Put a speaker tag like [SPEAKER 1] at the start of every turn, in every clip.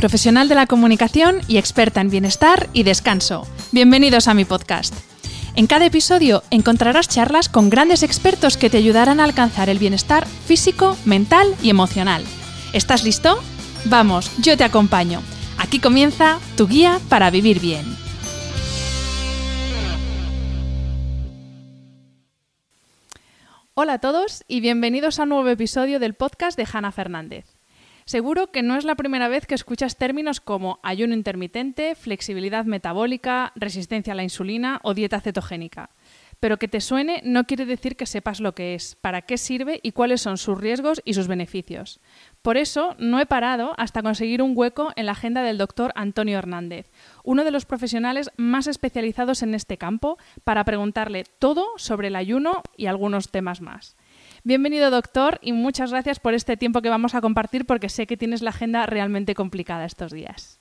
[SPEAKER 1] profesional de la comunicación y experta en bienestar y descanso. Bienvenidos a mi podcast. En cada episodio encontrarás charlas con grandes expertos que te ayudarán a alcanzar el bienestar físico, mental y emocional. ¿Estás listo? Vamos, yo te acompaño. Aquí comienza tu guía para vivir bien. Hola a todos y bienvenidos a un nuevo episodio del podcast de Hanna Fernández. Seguro que no es la primera vez que escuchas términos como ayuno intermitente, flexibilidad metabólica, resistencia a la insulina o dieta cetogénica. Pero que te suene no quiere decir que sepas lo que es, para qué sirve y cuáles son sus riesgos y sus beneficios. Por eso no he parado hasta conseguir un hueco en la agenda del doctor Antonio Hernández, uno de los profesionales más especializados en este campo, para preguntarle todo sobre el ayuno y algunos temas más. Bienvenido, doctor, y muchas gracias por este tiempo que vamos a compartir porque sé que tienes la agenda realmente complicada estos días.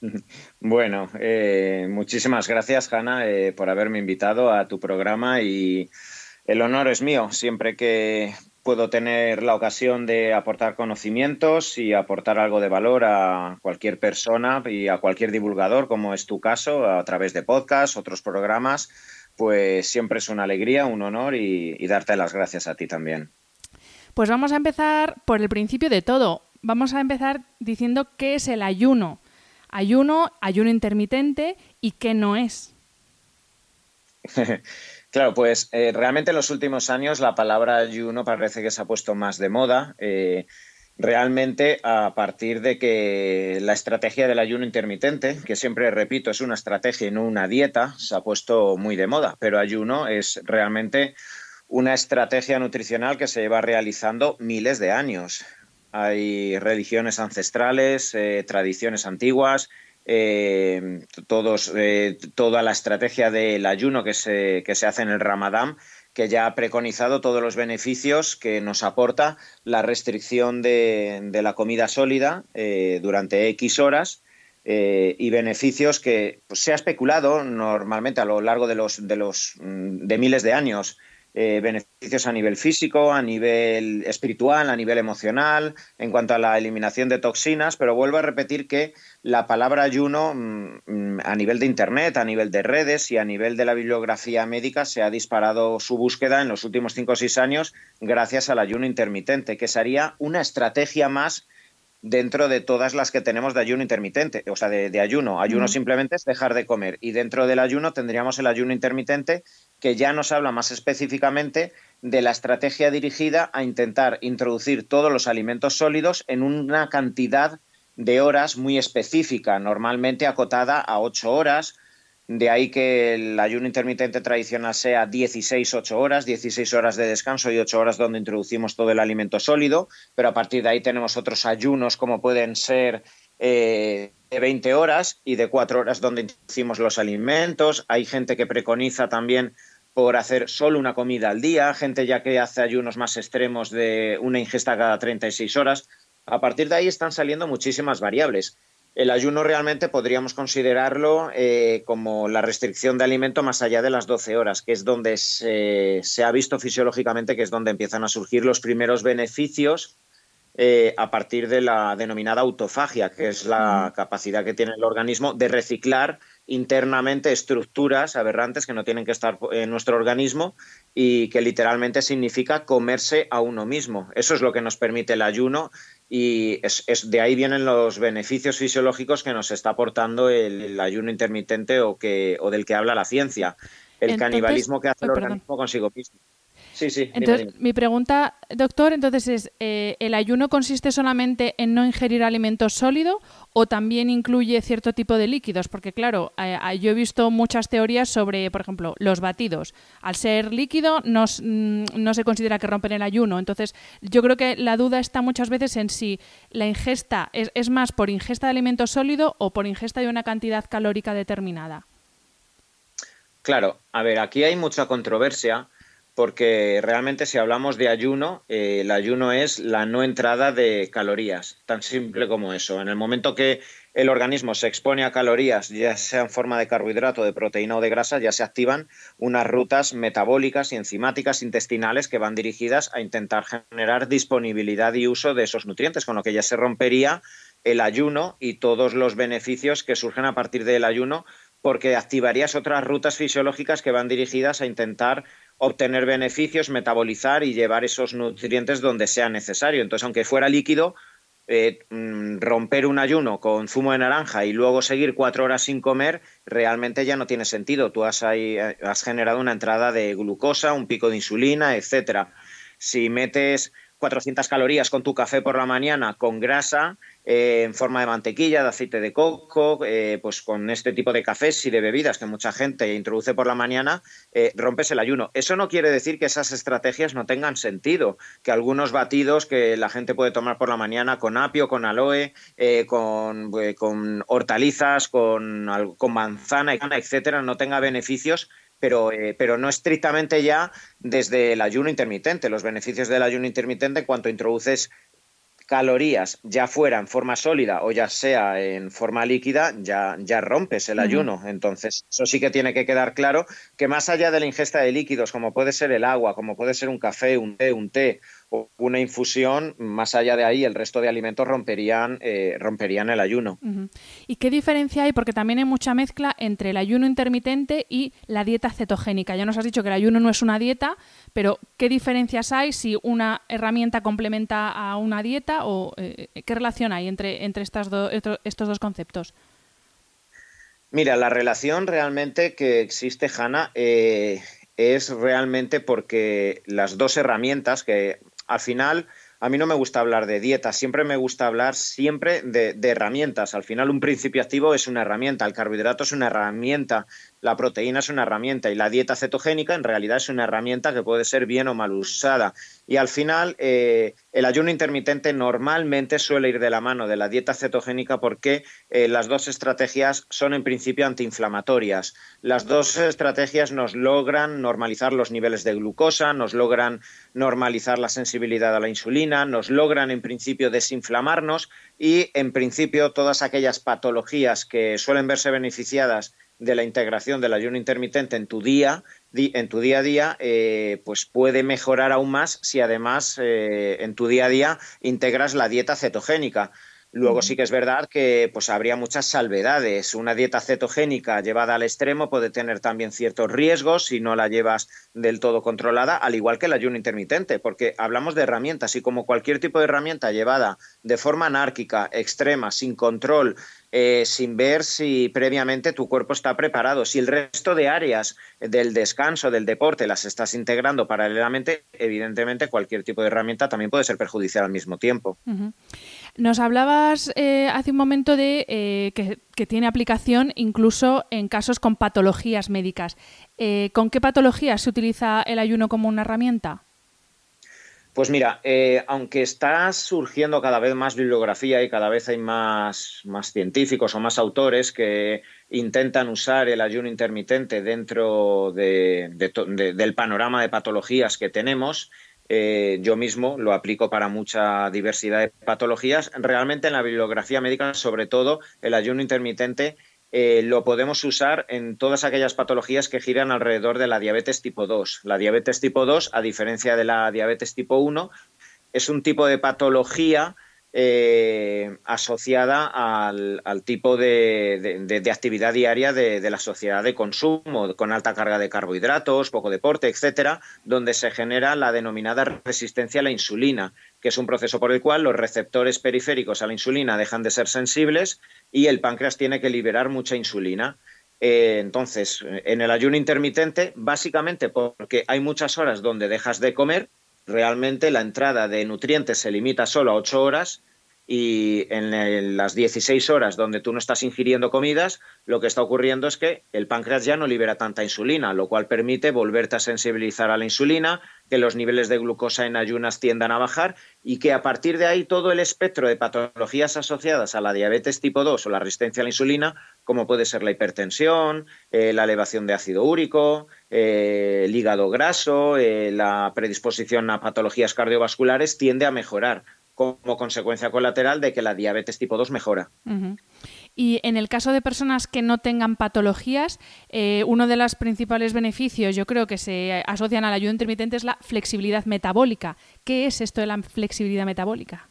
[SPEAKER 2] Bueno, eh, muchísimas gracias, Hanna, eh, por haberme invitado a tu programa y el honor es mío. Siempre que puedo tener la ocasión de aportar conocimientos y aportar algo de valor a cualquier persona y a cualquier divulgador, como es tu caso, a través de podcasts, otros programas, pues siempre es una alegría, un honor y, darte las gracias a ti también.
[SPEAKER 1] Pues vamos a empezar por el principio de todo. Vamos a empezar diciendo qué es el ayuno. Ayuno, ayuno intermitente y qué no es.
[SPEAKER 2] claro, pues eh, realmente en los últimos años la palabra ayuno parece que se ha puesto más de moda. Eh, realmente a partir de que la estrategia del ayuno intermitente, que siempre repito es una estrategia y no una dieta, se ha puesto muy de moda, pero ayuno es realmente una estrategia nutricional que se lleva realizando miles de años. Hay religiones ancestrales, eh, tradiciones antiguas, eh, todos, eh, toda la estrategia del ayuno que se, que se hace en el Ramadán que ya ha preconizado todos los beneficios que nos aporta la restricción de, la comida sólida eh, durante X horas eh, y beneficios que pues, se ha especulado normalmente a lo largo de los de los mm, de miles de años eh, beneficios a nivel físico, a nivel espiritual, a nivel emocional, en cuanto a la eliminación de toxinas, pero vuelvo a repetir que la palabra ayuno mm, mm, a nivel de Internet, a nivel de redes y a nivel de la bibliografía médica se ha disparado su búsqueda en los últimos cinco o seis años gracias al ayuno intermitente, que sería una estrategia más dentro de todas las que tenemos de ayuno intermitente, o sea, de, ayuno. Ayuno simplemente es dejar de comer y dentro del ayuno tendríamos el ayuno intermitente que ya nos habla más específicamente de la estrategia dirigida a intentar introducir todos los alimentos sólidos en una cantidad de horas muy específica, normalmente acotada a ocho horas. De ahí que el ayuno intermitente tradicional sea 16, 8 horas, 16 horas de descanso y 8 horas donde introducimos todo el alimento sólido, pero a partir de ahí tenemos otros ayunos como pueden ser eh, de 20 horas y de 4 horas donde introducimos los alimentos. Hay gente que preconiza también por hacer solo una comida al día, gente ya que hace ayunos más extremos de una ingesta cada 36 horas. A partir de ahí están saliendo muchísimas variables. El ayuno realmente podríamos considerarlo eh, como la restricción de alimento más allá de las 12 horas, que es donde se, ha visto fisiológicamente que es donde empiezan a surgir los primeros beneficios eh, a partir de la denominada autofagia, que es la capacidad que tiene el organismo de reciclar internamente estructuras aberrantes que no tienen que estar en nuestro organismo y que literalmente significa comerse a uno mismo. Eso es lo que nos permite el ayuno y es, de ahí vienen los beneficios fisiológicos que nos está aportando el, ayuno intermitente o, que, o del que habla la ciencia, el canibalismo que hace el organismo consigo mismo. Sí, sí.
[SPEAKER 1] Entonces, mi pregunta, doctor, entonces es, eh, ¿el ayuno consiste solamente en no ingerir alimentos sólidos o también incluye cierto tipo de líquidos? Porque claro, eh, eh, yo he visto muchas teorías sobre, por ejemplo, los batidos. Al ser líquido no, mm, no se considera que rompen el ayuno. Entonces, yo creo que la duda está muchas veces en si la ingesta es, es más por ingesta de alimentos sólidos o por ingesta de una cantidad calórica determinada.
[SPEAKER 2] Claro, a ver, aquí hay mucha controversia porque realmente si hablamos de ayuno, eh, el ayuno es la no entrada de calorías, tan simple como eso. En el momento que el organismo se expone a calorías, ya sea en forma de carbohidrato, de proteína o de grasa, ya se activan unas rutas metabólicas y enzimáticas intestinales que van dirigidas a intentar generar disponibilidad y uso de esos nutrientes, con lo que ya se rompería el ayuno y todos los beneficios que surgen a partir del ayuno, porque activarías otras rutas fisiológicas que van dirigidas a intentar obtener beneficios, metabolizar y llevar esos nutrientes donde sea necesario. Entonces, aunque fuera líquido, eh, mm, romper un ayuno con zumo de naranja y luego seguir cuatro horas sin comer, realmente ya no tiene sentido. Tú has, ahí, eh, has generado una entrada de glucosa, un pico de insulina, etcétera. Si metes 400 calorías con tu café por la mañana con grasa, eh, en forma de mantequilla, de aceite de coco, eh, pues con este tipo de cafés y de bebidas que mucha gente introduce por la mañana, eh, rompes el ayuno. Eso no quiere decir que esas estrategias no tengan sentido, que algunos batidos que la gente puede tomar por la mañana con apio, con aloe, con, con, hortalizas, con, con manzana, etcétera, no tenga beneficios pero, pero, no estrictamente ya desde el ayuno intermitente. Los beneficios del ayuno intermitente, en cuanto introduces calorías, ya fuera en forma sólida o ya sea en forma líquida, ya, ya rompes el ayuno. Entonces, eso sí que tiene que quedar claro que más allá de la ingesta de líquidos, como puede ser el agua, como puede ser un café, un té, un té una infusión, más allá de ahí, el resto de alimentos romperían, eh, romperían el ayuno.
[SPEAKER 1] ¿Y qué diferencia hay? Porque también hay mucha mezcla entre el ayuno intermitente y la dieta cetogénica. Ya nos has dicho que el ayuno no es una dieta, pero ¿qué diferencias hay si una herramienta complementa a una dieta o eh, qué relación hay entre, entre estas estos dos conceptos?
[SPEAKER 2] Mira, la relación realmente que existe, Hanna, eh, es realmente porque las dos herramientas que al final a mí no me gusta hablar de dieta, siempre me gusta hablar siempre de, de, herramientas. Al final un principio activo es una herramienta, el carbohidrato es una herramienta, la proteína es una herramienta y la dieta cetogénica en realidad es una herramienta que puede ser bien o mal usada. Y al final eh, el ayuno intermitente normalmente suele ir de la mano de la dieta cetogénica porque eh, las dos estrategias son en principio antiinflamatorias. Las dos estrategias nos logran normalizar los niveles de glucosa, nos logran normalizar la sensibilidad a la insulina, nos logran en principio desinflamarnos y en principio todas aquellas patologías que suelen verse beneficiadas de la integración del ayuno intermitente en tu día, en tu día a día, eh, pues puede mejorar aún más si además eh, en tu día a día integras la dieta cetogénica. Luego sí que es verdad que pues habría muchas salvedades. Una dieta cetogénica llevada al extremo puede tener también ciertos riesgos si no la llevas del todo controlada, al igual que el ayuno intermitente, porque hablamos de herramientas y como cualquier tipo de herramienta llevada de forma anárquica, extrema, sin control, eh, sin ver si previamente tu cuerpo está preparado. Si el resto de áreas del descanso, del deporte, las estás integrando paralelamente, evidentemente cualquier tipo de herramienta también puede ser perjudicial al mismo tiempo.
[SPEAKER 1] Nos hablabas eh, hace un momento de eh, que, tiene aplicación incluso en casos con patologías médicas. ¿Con qué patologías se utiliza el ayuno como una herramienta?
[SPEAKER 2] Pues mira, eh, aunque está surgiendo cada vez más bibliografía y cada vez hay más, más, científicos o más autores que intentan usar el ayuno intermitente dentro del panorama de patologías que tenemos, eh, yo mismo lo aplico para mucha diversidad de patologías. Realmente en la bibliografía médica, sobre todo, el ayuno intermitente eh, lo podemos usar en todas aquellas patologías que giran alrededor de la diabetes tipo 2. La diabetes tipo 2, a diferencia de la diabetes tipo 1, es un tipo de patología eh, asociada al, tipo de, actividad diaria de, la sociedad de consumo, con alta carga de carbohidratos, poco deporte, etcétera, donde se genera la denominada resistencia a la insulina, que es un proceso por el cual los receptores periféricos a la insulina dejan de ser sensibles y el páncreas tiene que liberar mucha insulina. Eh, entonces, en el ayuno intermitente, básicamente porque hay muchas horas donde dejas de comer, realmente la entrada de nutrientes se limita solo a 8 horas y en las 16 horas donde tú no estás ingiriendo comidas, lo que está ocurriendo es que el páncreas ya no libera tanta insulina, lo cual permite volverte a sensibilizar a la insulina, que los niveles de glucosa en ayunas tiendan a bajar y que a partir de ahí todo el espectro de patologías asociadas a la diabetes tipo 2 o la resistencia a la insulina, como puede ser la hipertensión, eh, la elevación de ácido úrico, eh, el hígado graso, eh, la predisposición a patologías cardiovasculares, tiende a mejorar como consecuencia colateral de que la diabetes tipo 2 mejora.
[SPEAKER 1] Y en el caso de personas que no tengan patologías, eh, uno de los principales beneficios, yo creo que se asocian al ayuno intermitente, es la flexibilidad metabólica. ¿Qué es esto de la flexibilidad metabólica?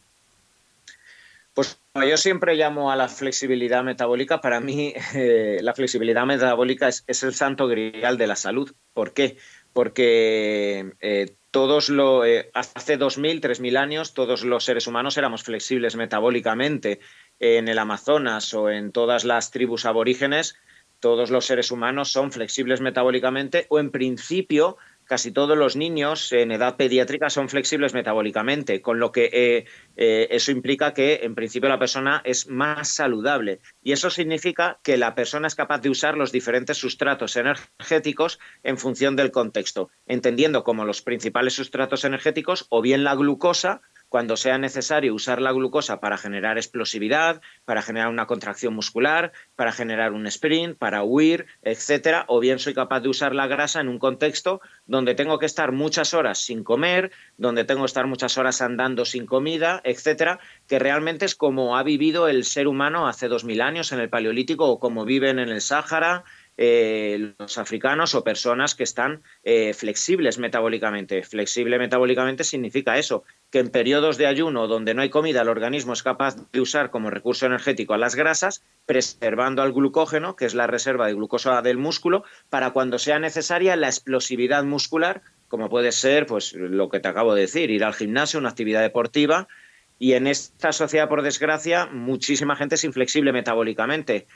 [SPEAKER 2] Pues yo siempre llamo a la flexibilidad metabólica. Para mí, eh, la flexibilidad metabólica es, el santo grial de la salud. ¿Por qué? Porque eh, todos lo, eh, hace 2.000, 3.000 años, todos los seres humanos éramos flexibles metabólicamente. En el Amazonas o en todas las tribus aborígenes, todos los seres humanos son flexibles metabólicamente o en principio casi todos los niños en edad pediátrica son flexibles metabólicamente, con lo que eh, eh, eso implica que en principio la persona es más saludable. Y eso significa que la persona es capaz de usar los diferentes sustratos energéticos en función del contexto, entendiendo como los principales sustratos energéticos o bien la glucosa cuando sea necesario usar la glucosa para generar explosividad, para generar una contracción muscular, para generar un sprint, para huir, etcétera, o bien soy capaz de usar la grasa en un contexto donde tengo que estar muchas horas sin comer, donde tengo que estar muchas horas andando sin comida, etcétera, que realmente es como ha vivido el ser humano hace dos mil años en el Paleolítico o como viven en el Sáhara, eh, los africanos o personas que están eh, flexibles metabólicamente. Flexible metabólicamente significa eso, que en periodos de ayuno donde no hay comida el organismo es capaz de usar como recurso energético a las grasas, preservando al glucógeno, que es la reserva de glucosa del músculo, para cuando sea necesaria la explosividad muscular, como puede ser pues lo que te acabo de decir, ir al gimnasio, una actividad deportiva, y en esta sociedad, por desgracia, muchísima gente es inflexible metabólicamente,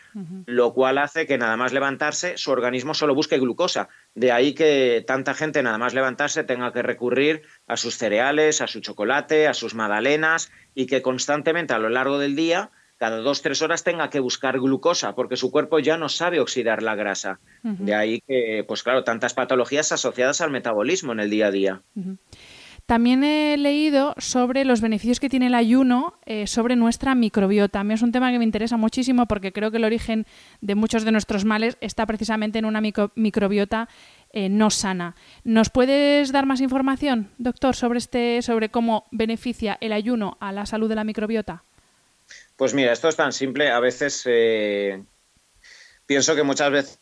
[SPEAKER 2] lo cual hace que nada más levantarse su organismo solo busque glucosa. De ahí que tanta gente nada más levantarse tenga que recurrir a sus cereales, a su chocolate, a sus magdalenas y que constantemente a lo largo del día, cada dos, tres horas, tenga que buscar glucosa porque su cuerpo ya no sabe oxidar la grasa. De ahí que, pues claro, tantas patologías asociadas al metabolismo en el día a día.
[SPEAKER 1] También he leído sobre los beneficios que tiene el ayuno eh, sobre nuestra microbiota. A mí es un tema que me interesa muchísimo porque creo que el origen de muchos de nuestros males está precisamente en una microbiota eh, no sana. ¿Nos puedes dar más información, doctor, sobre, este, sobre cómo beneficia el ayuno a la salud de la microbiota?
[SPEAKER 2] Pues mira, esto es tan simple. A veces eh, pienso que muchas veces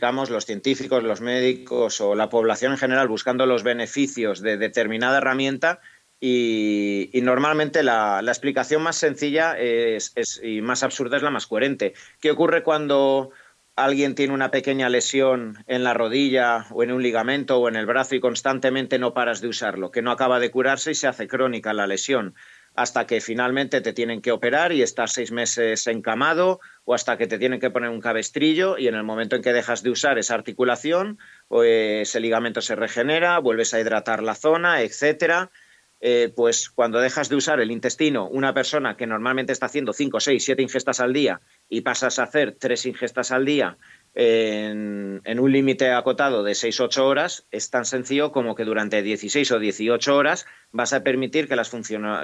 [SPEAKER 2] los científicos, los médicos o la población en general buscando los beneficios de determinada herramienta y, normalmente la, explicación más sencilla es, y más absurda es la más coherente. ¿Qué ocurre cuando alguien tiene una pequeña lesión en la rodilla o en un ligamento o en el brazo y constantemente no paras de usarlo, que no acaba de curarse y se hace crónica la lesión? Hasta que finalmente te tienen que operar y estás seis meses encamado o hasta que te tienen que poner un cabestrillo y en el momento en que dejas de usar esa articulación, pues ese ligamento se regenera, vuelves a hidratar la zona, etcétera. Eh, pues cuando dejas de usar el intestino, una persona que normalmente está haciendo cinco, seis, siete ingestas al día y pasas a hacer tres ingestas al día en, un límite acotado de 6-8 horas, es tan sencillo como que durante 16 o 18 horas vas a permitir que las,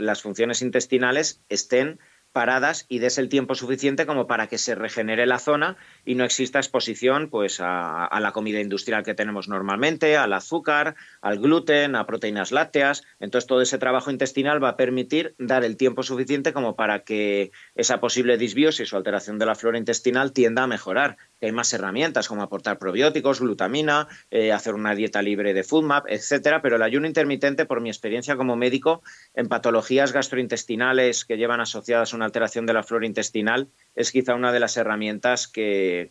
[SPEAKER 2] las funciones intestinales estén paradas y des el tiempo suficiente como para que se regenere la zona y no exista exposición pues a, la comida industrial que tenemos normalmente, al azúcar, al gluten, a proteínas lácteas. Entonces todo ese trabajo intestinal va a permitir dar el tiempo suficiente como para que esa posible disbiosis o alteración de la flora intestinal tienda a mejorar. Hay más herramientas como aportar probióticos, glutamina, eh, hacer una dieta libre de FoodMap, etcétera, pero el ayuno intermitente, por mi experiencia como médico, en patologías gastrointestinales que llevan asociadas una alteración de la flora intestinal, es quizá una de las herramientas que,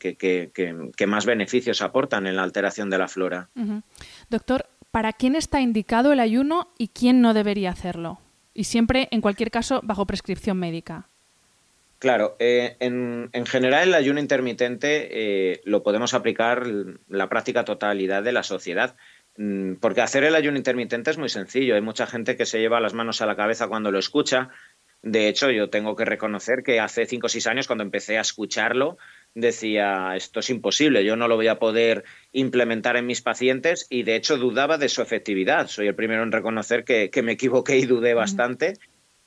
[SPEAKER 2] más beneficios aportan en la alteración de la flora.
[SPEAKER 1] Doctor, ¿para quién está indicado el ayuno y quién no debería hacerlo? Y siempre, en cualquier caso, bajo prescripción médica.
[SPEAKER 2] Claro, eh, en, general el ayuno intermitente eh, lo podemos aplicar la práctica totalidad de la sociedad, mm, porque hacer el ayuno intermitente es muy sencillo. Hay mucha gente que se lleva las manos a la cabeza cuando lo escucha. De hecho, yo tengo que reconocer que hace cinco o seis años, cuando empecé a escucharlo, decía, esto es imposible, yo no lo voy a poder implementar en mis pacientes y de hecho dudaba de su efectividad. Soy el primero en reconocer que, me equivoqué y dudé bastante,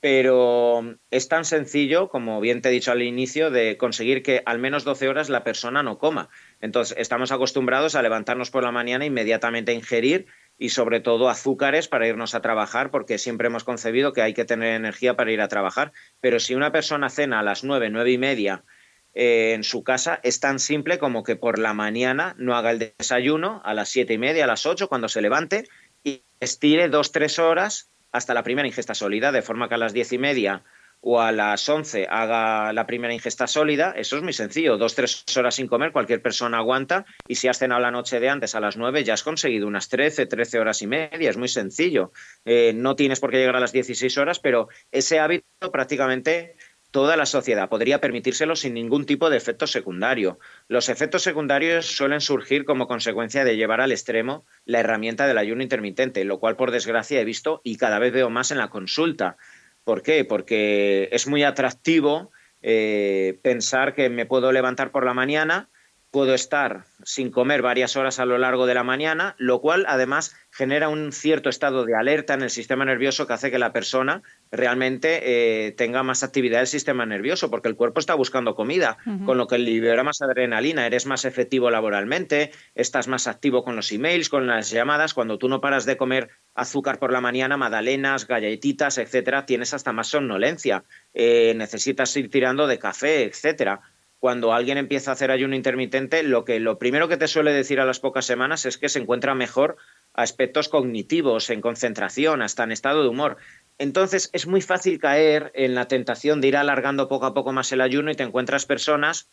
[SPEAKER 2] pero es tan sencillo, como bien te he dicho al inicio, de conseguir que al menos 12 horas la persona no coma. Entonces, estamos acostumbrados a levantarnos por la mañana inmediatamente a ingerir y sobre todo azúcares para irnos a trabajar, porque siempre hemos concebido que hay que tener energía para ir a trabajar. Pero si una persona cena a las 9, 9 y media, eh, en su casa es tan simple como que por la mañana no haga el desayuno a las siete y media, a las ocho, cuando se levante, y estire dos, tres horas hasta la primera ingesta sólida, de forma que a las diez y media o a las once haga la primera ingesta sólida, eso es muy sencillo, dos, tres horas sin comer, cualquier persona aguanta, y si has cenado la noche de antes a las nueve, ya has conseguido unas trece, trece horas y media, es muy sencillo. Eh, no tienes por qué llegar a las dieciséis horas, pero ese hábito prácticamente toda la sociedad podría permitírselo sin ningún tipo de efecto secundario. Los efectos secundarios suelen surgir como consecuencia de llevar al extremo la herramienta del ayuno intermitente, lo cual por desgracia he visto y cada vez veo más en la consulta. ¿Por qué? Porque es muy atractivo eh, pensar que me puedo levantar por la mañana, puedo estar sin comer varias horas a lo largo de la mañana, lo cual además genera un cierto estado de alerta en el sistema nervioso que hace que la persona realmente eh, tenga más actividad del sistema nervioso, porque el cuerpo está buscando comida, con lo que libera más adrenalina, eres más efectivo laboralmente, estás más activo con los emails, con las llamadas, cuando tú no paras de comer azúcar por la mañana, magdalenas, galletitas, etcétera, tienes hasta más somnolencia, eh, necesitas ir tirando de café, etcétera. Cuando alguien empieza a hacer ayuno intermitente, lo que lo primero que te suele decir a las pocas semanas es que se encuentra mejor aspectos cognitivos, en concentración, hasta en estado de humor. Entonces es muy fácil caer en la tentación de ir alargando poco a poco más el ayuno y te encuentras personas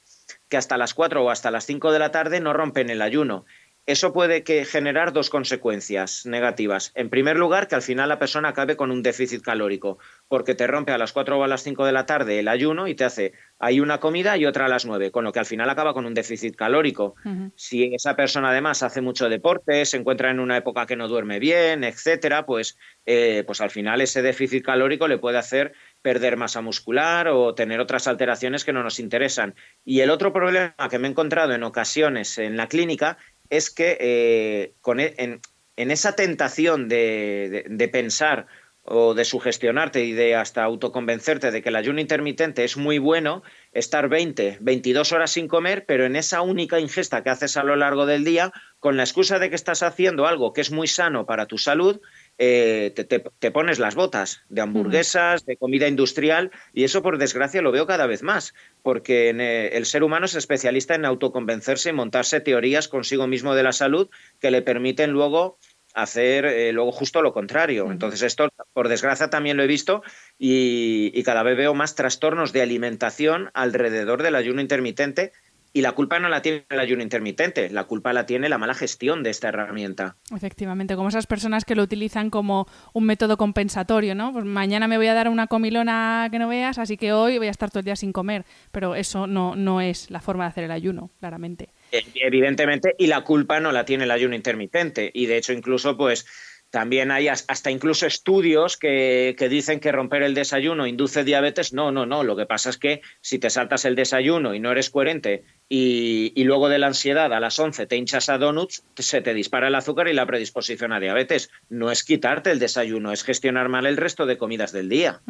[SPEAKER 2] que hasta las 4 o hasta las 5 de la tarde no rompen el ayuno eso puede que generar dos consecuencias negativas. En primer lugar, que al final la persona acabe con un déficit calórico, porque te rompe a las 4 o a las 5 de la tarde el ayuno y te hace hay una comida y otra a las 9, con lo que al final acaba con un déficit calórico. Si esa persona además hace mucho deporte, se encuentra en una época que no duerme bien, etcétera, pues, eh, pues al final ese déficit calórico le puede hacer perder masa muscular o tener otras alteraciones que no nos interesan. Y el otro problema que me he encontrado en ocasiones en la clínica es que eh, e, en, esa tentación de, pensar o de sugestionarte y de hasta autoconvencerte de que el ayuno intermitente es muy bueno, estar 20, 22 horas sin comer, pero en esa única ingesta que haces a lo largo del día, con la excusa de que estás haciendo algo que es muy sano para tu salud, eh, te, pones las botas de hamburguesas, de comida industrial, y eso por desgracia lo veo cada vez más, porque eh, el ser humano es especialista en autoconvencerse y montarse teorías consigo mismo de la salud que le permiten luego hacer eh, luego justo lo contrario. Entonces esto, por desgracia, también lo he visto y, y cada vez veo más trastornos de alimentación alrededor del ayuno intermitente y la culpa no la tiene el ayuno intermitente, la culpa la tiene la mala gestión de esta herramienta.
[SPEAKER 1] Efectivamente, como esas personas que lo utilizan como un método compensatorio, ¿no? Pues mañana me voy a dar una comilona que no veas, así que hoy voy a estar todo el día sin comer. Pero eso no, no es la forma de hacer el ayuno, claramente.
[SPEAKER 2] Evidentemente, y la culpa no la tiene el ayuno intermitente. Y de hecho, incluso, pues también hay hasta incluso estudios que, dicen que romper el desayuno induce diabetes. No, no, no. Lo que pasa es que si te saltas el desayuno y no eres coherente y, y, luego de la ansiedad a las 11 te hinchas a donuts, se te dispara el azúcar y la predisposición a diabetes. No es quitarte el desayuno, es gestionar mal el resto de comidas del día.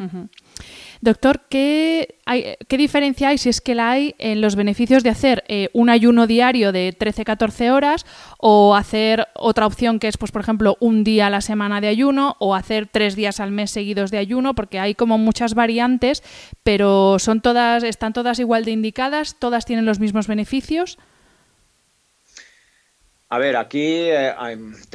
[SPEAKER 1] Doctor, ¿qué, hay, ¿qué diferencia hay, si es que la hay, en los beneficios de hacer eh, un ayuno diario de 13-14 horas o hacer otra opción que es, pues, por ejemplo, un día a la semana de ayuno o hacer tres días al mes seguidos de ayuno? Porque hay como muchas variantes, pero son todas, están todas igual de indicadas, todas tienen los mismos beneficios.
[SPEAKER 2] A ver, aquí eh,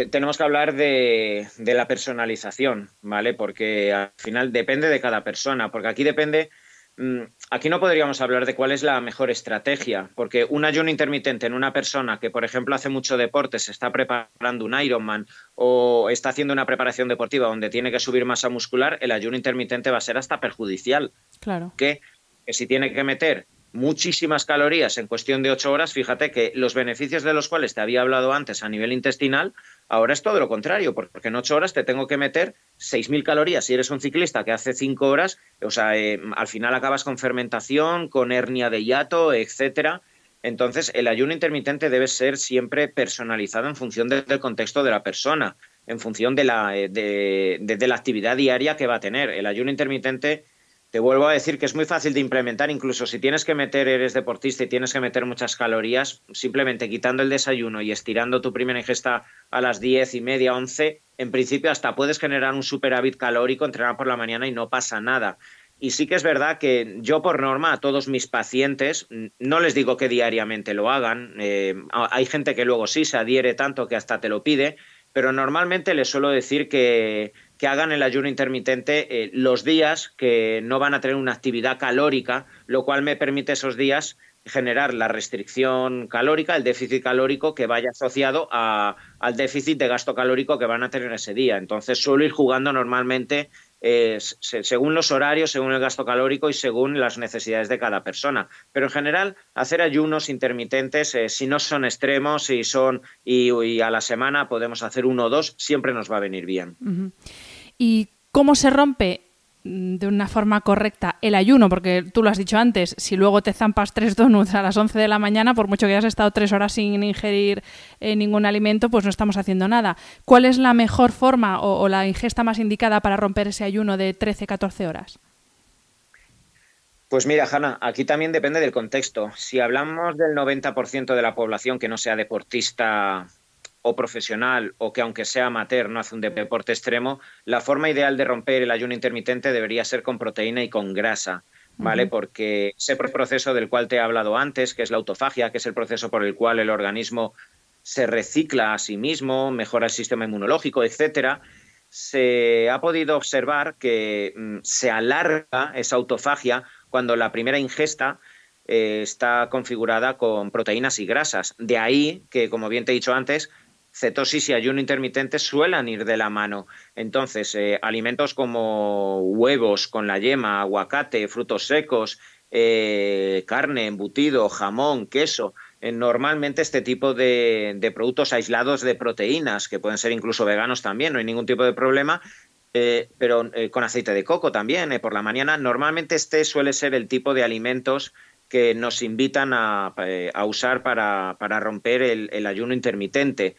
[SPEAKER 2] tenemos que hablar de, la personalización, ¿vale? Porque al final depende de cada persona, porque aquí depende, mm, aquí no podríamos hablar de cuál es la mejor estrategia, porque un ayuno intermitente en una persona que, por ejemplo, hace mucho deporte, se está preparando un Ironman o está haciendo una preparación deportiva donde tiene que subir masa muscular, el ayuno intermitente va a ser hasta perjudicial.
[SPEAKER 1] Claro.
[SPEAKER 2] Que que si tiene que meter muchísimas calorías en cuestión de ocho horas, fíjate que los beneficios de los cuales te había hablado antes a nivel intestinal, ahora es todo lo contrario, porque en ocho horas te tengo que meter 6.000 calorías. Si eres un ciclista que hace cinco horas, o sea, eh, al final acabas con fermentación, con hernia de hiato, etcétera. Entonces, el ayuno intermitente debe ser siempre personalizado en función del contexto de la persona, en función de la, eh, de la actividad diaria que va a tener. El ayuno intermitente te vuelvo a decir que es muy fácil de implementar, incluso si tienes que meter, eres deportista y tienes que meter muchas calorías, simplemente quitando el desayuno y estirando tu primera ingesta a las diez y media, once, en principio hasta puedes generar un superávit calórico, entrenar por la mañana y no pasa nada. Y sí que es verdad que yo por norma a todos mis pacientes no les digo que diariamente lo hagan. Eh, hay gente que luego sí se adhiere tanto que hasta te lo pide, pero normalmente les suelo decir que, que hagan el ayuno intermitente eh, los días que no van a tener una actividad calórica, lo cual me permite esos días generar la restricción calórica, el déficit calórico que vaya asociado al déficit de gasto calórico que van a tener ese día. Entonces suelo ir jugando normalmente eh, según los horarios, según el gasto calórico y según las necesidades de cada persona. Pero en general, hacer ayunos intermitentes, eh, si no son extremos y son y, a la semana podemos hacer uno o dos, siempre nos va a venir bien.
[SPEAKER 1] ¿Y cómo se rompe mm, de una forma correcta el ayuno, porque tú lo has dicho antes, si luego te zampas tres donuts a las 11 de la mañana, por mucho que hayas estado tres horas sin ingerir eh, ningún alimento, pues no estamos haciendo nada. ¿Cuál es la mejor forma o, la ingesta más indicada para romper ese ayuno de 13-14 horas?
[SPEAKER 2] Pues mira, Hanna, aquí también depende del contexto. Si hablamos del 90% de la población que no sea deportista o profesional o que aunque sea amateur no hace un deporte extremo, la forma ideal de romper el ayuno intermitente debería ser con proteína y con grasa. ¿Vale? Porque ese proceso del cual te he hablado antes, que es la autofagia, que es el proceso por el cual el organismo se recicla a sí mismo, mejora el sistema inmunológico, etcétera, se ha podido observar que mm, se alarga esa autofagia cuando la primera ingesta eh, está configurada con proteínas y grasas. De ahí que, como bien te he dicho antes, cetosis y ayuno intermitente suelen ir de la mano. Entonces, eh, alimentos como huevos con la yema, aguacate, frutos secos, eh, carne, embutido, jamón, queso, eh, normalmente este tipo de, productos aislados de proteínas, que pueden ser incluso veganos también, no hay ningún tipo de problema, pero con aceite de coco también por la mañana, normalmente este suele ser el tipo de alimentos que nos invitan a, usar para, romper el ayuno intermitente.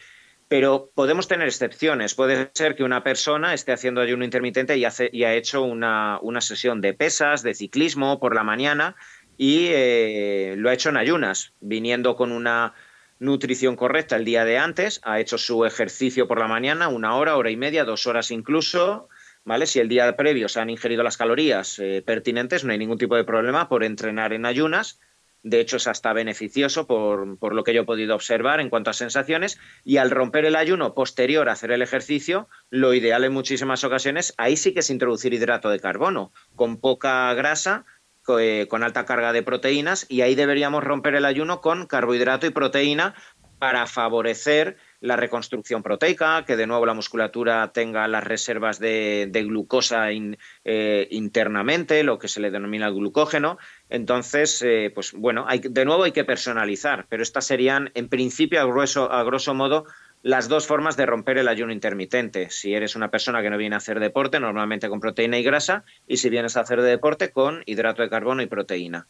[SPEAKER 2] Pero podemos tener excepciones. Puede ser que una persona esté haciendo ayuno intermitente y, hace, y ha hecho una, sesión de pesas, de ciclismo por la mañana y eh, lo ha hecho en ayunas, viniendo con una nutrición correcta el día de antes, ha hecho su ejercicio por la mañana, una hora, hora y media, dos horas incluso, ¿vale? Si el día previo se han ingerido las calorías eh, pertinentes, no hay ningún tipo de problema por entrenar en ayunas de hecho, es hasta beneficioso por, lo que yo he podido observar en cuanto a sensaciones. Y al romper el ayuno posterior a hacer el ejercicio, lo ideal en muchísimas ocasiones, ahí sí que es introducir hidrato de carbono, con poca grasa, eh, con alta carga de proteínas, y ahí deberíamos romper el ayuno con carbohidrato y proteína para favorecer la reconstrucción proteica, que de nuevo la musculatura tenga las reservas de, glucosa eh, internamente, lo que se le denomina glucógeno. Entonces, eh, pues bueno, de nuevo hay que personalizar, pero estas serían, en principio, a grosso modo, las dos formas de romper el ayuno intermitente. Si eres una persona que no viene a hacer deporte, normalmente con proteína y grasa, y si vienes a hacer deporte, con hidrato de carbono y proteína.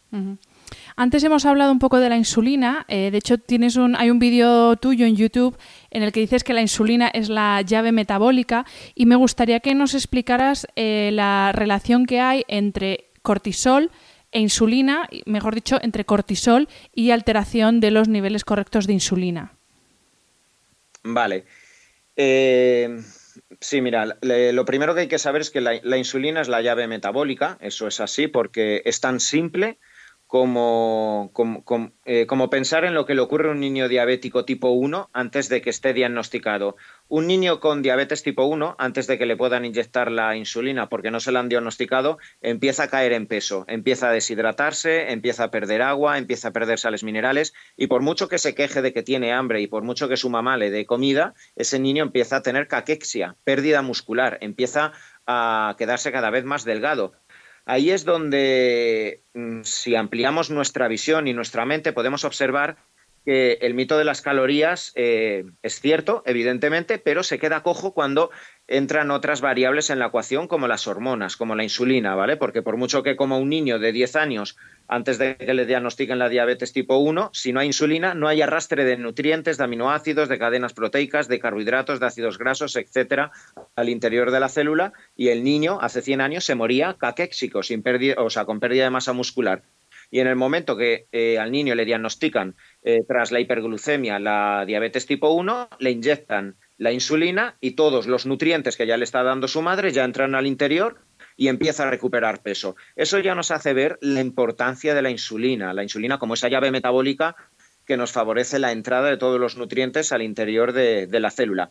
[SPEAKER 1] Antes hemos hablado un poco de la insulina. Eh, de hecho, tienes un, hay un vídeo tuyo en YouTube en el que dices que la insulina es la llave metabólica y me gustaría que nos explicaras eh, la relación que hay entre cortisol e insulina, mejor dicho, entre cortisol y alteración de los niveles correctos de insulina.
[SPEAKER 2] Vale. Eh, sí, mira, lo primero que hay que saber es que la, insulina es la llave metabólica, eso es así, porque es tan simple como, eh, como, pensar en lo que le ocurre a un niño diabético tipo 1 antes de que esté diagnosticado. Un niño con diabetes tipo 1, antes de que le puedan inyectar la insulina porque no se la han diagnosticado, empieza a caer en peso, empieza a deshidratarse, empieza a perder agua, empieza a perder sales minerales y por mucho que se queje de que tiene hambre y por mucho que su mamá le dé comida, ese niño empieza a tener caquexia, pérdida muscular, empieza a quedarse cada vez más delgado Ahí es donde, mm, si ampliamos nuestra visión y nuestra mente, podemos observar que el mito de las calorías eh, es cierto, evidentemente, pero se queda cojo cuando entran otras variables en la ecuación como las hormonas, como la insulina, ¿vale? Porque por mucho que coma un niño de 10 años antes de que le diagnostiquen la diabetes tipo 1, si no hay insulina, no hay arrastre de nutrientes, de aminoácidos, de cadenas proteicas, de carbohidratos, de ácidos grasos, etcétera, al interior de la célula y el niño hace 100 años se moría caquéxico, sin pérdida, o sea, con pérdida de masa muscular. Y en el momento que eh, al niño le diagnostican eh, tras la hiperglucemia la diabetes tipo 1, le inyectan la insulina y todos los nutrientes que ya le está dando su madre ya entran al interior y empieza a recuperar peso. Eso ya nos hace ver la importancia de la insulina, la insulina como esa llave metabólica que nos favorece la entrada de todos los nutrientes al interior de la célula.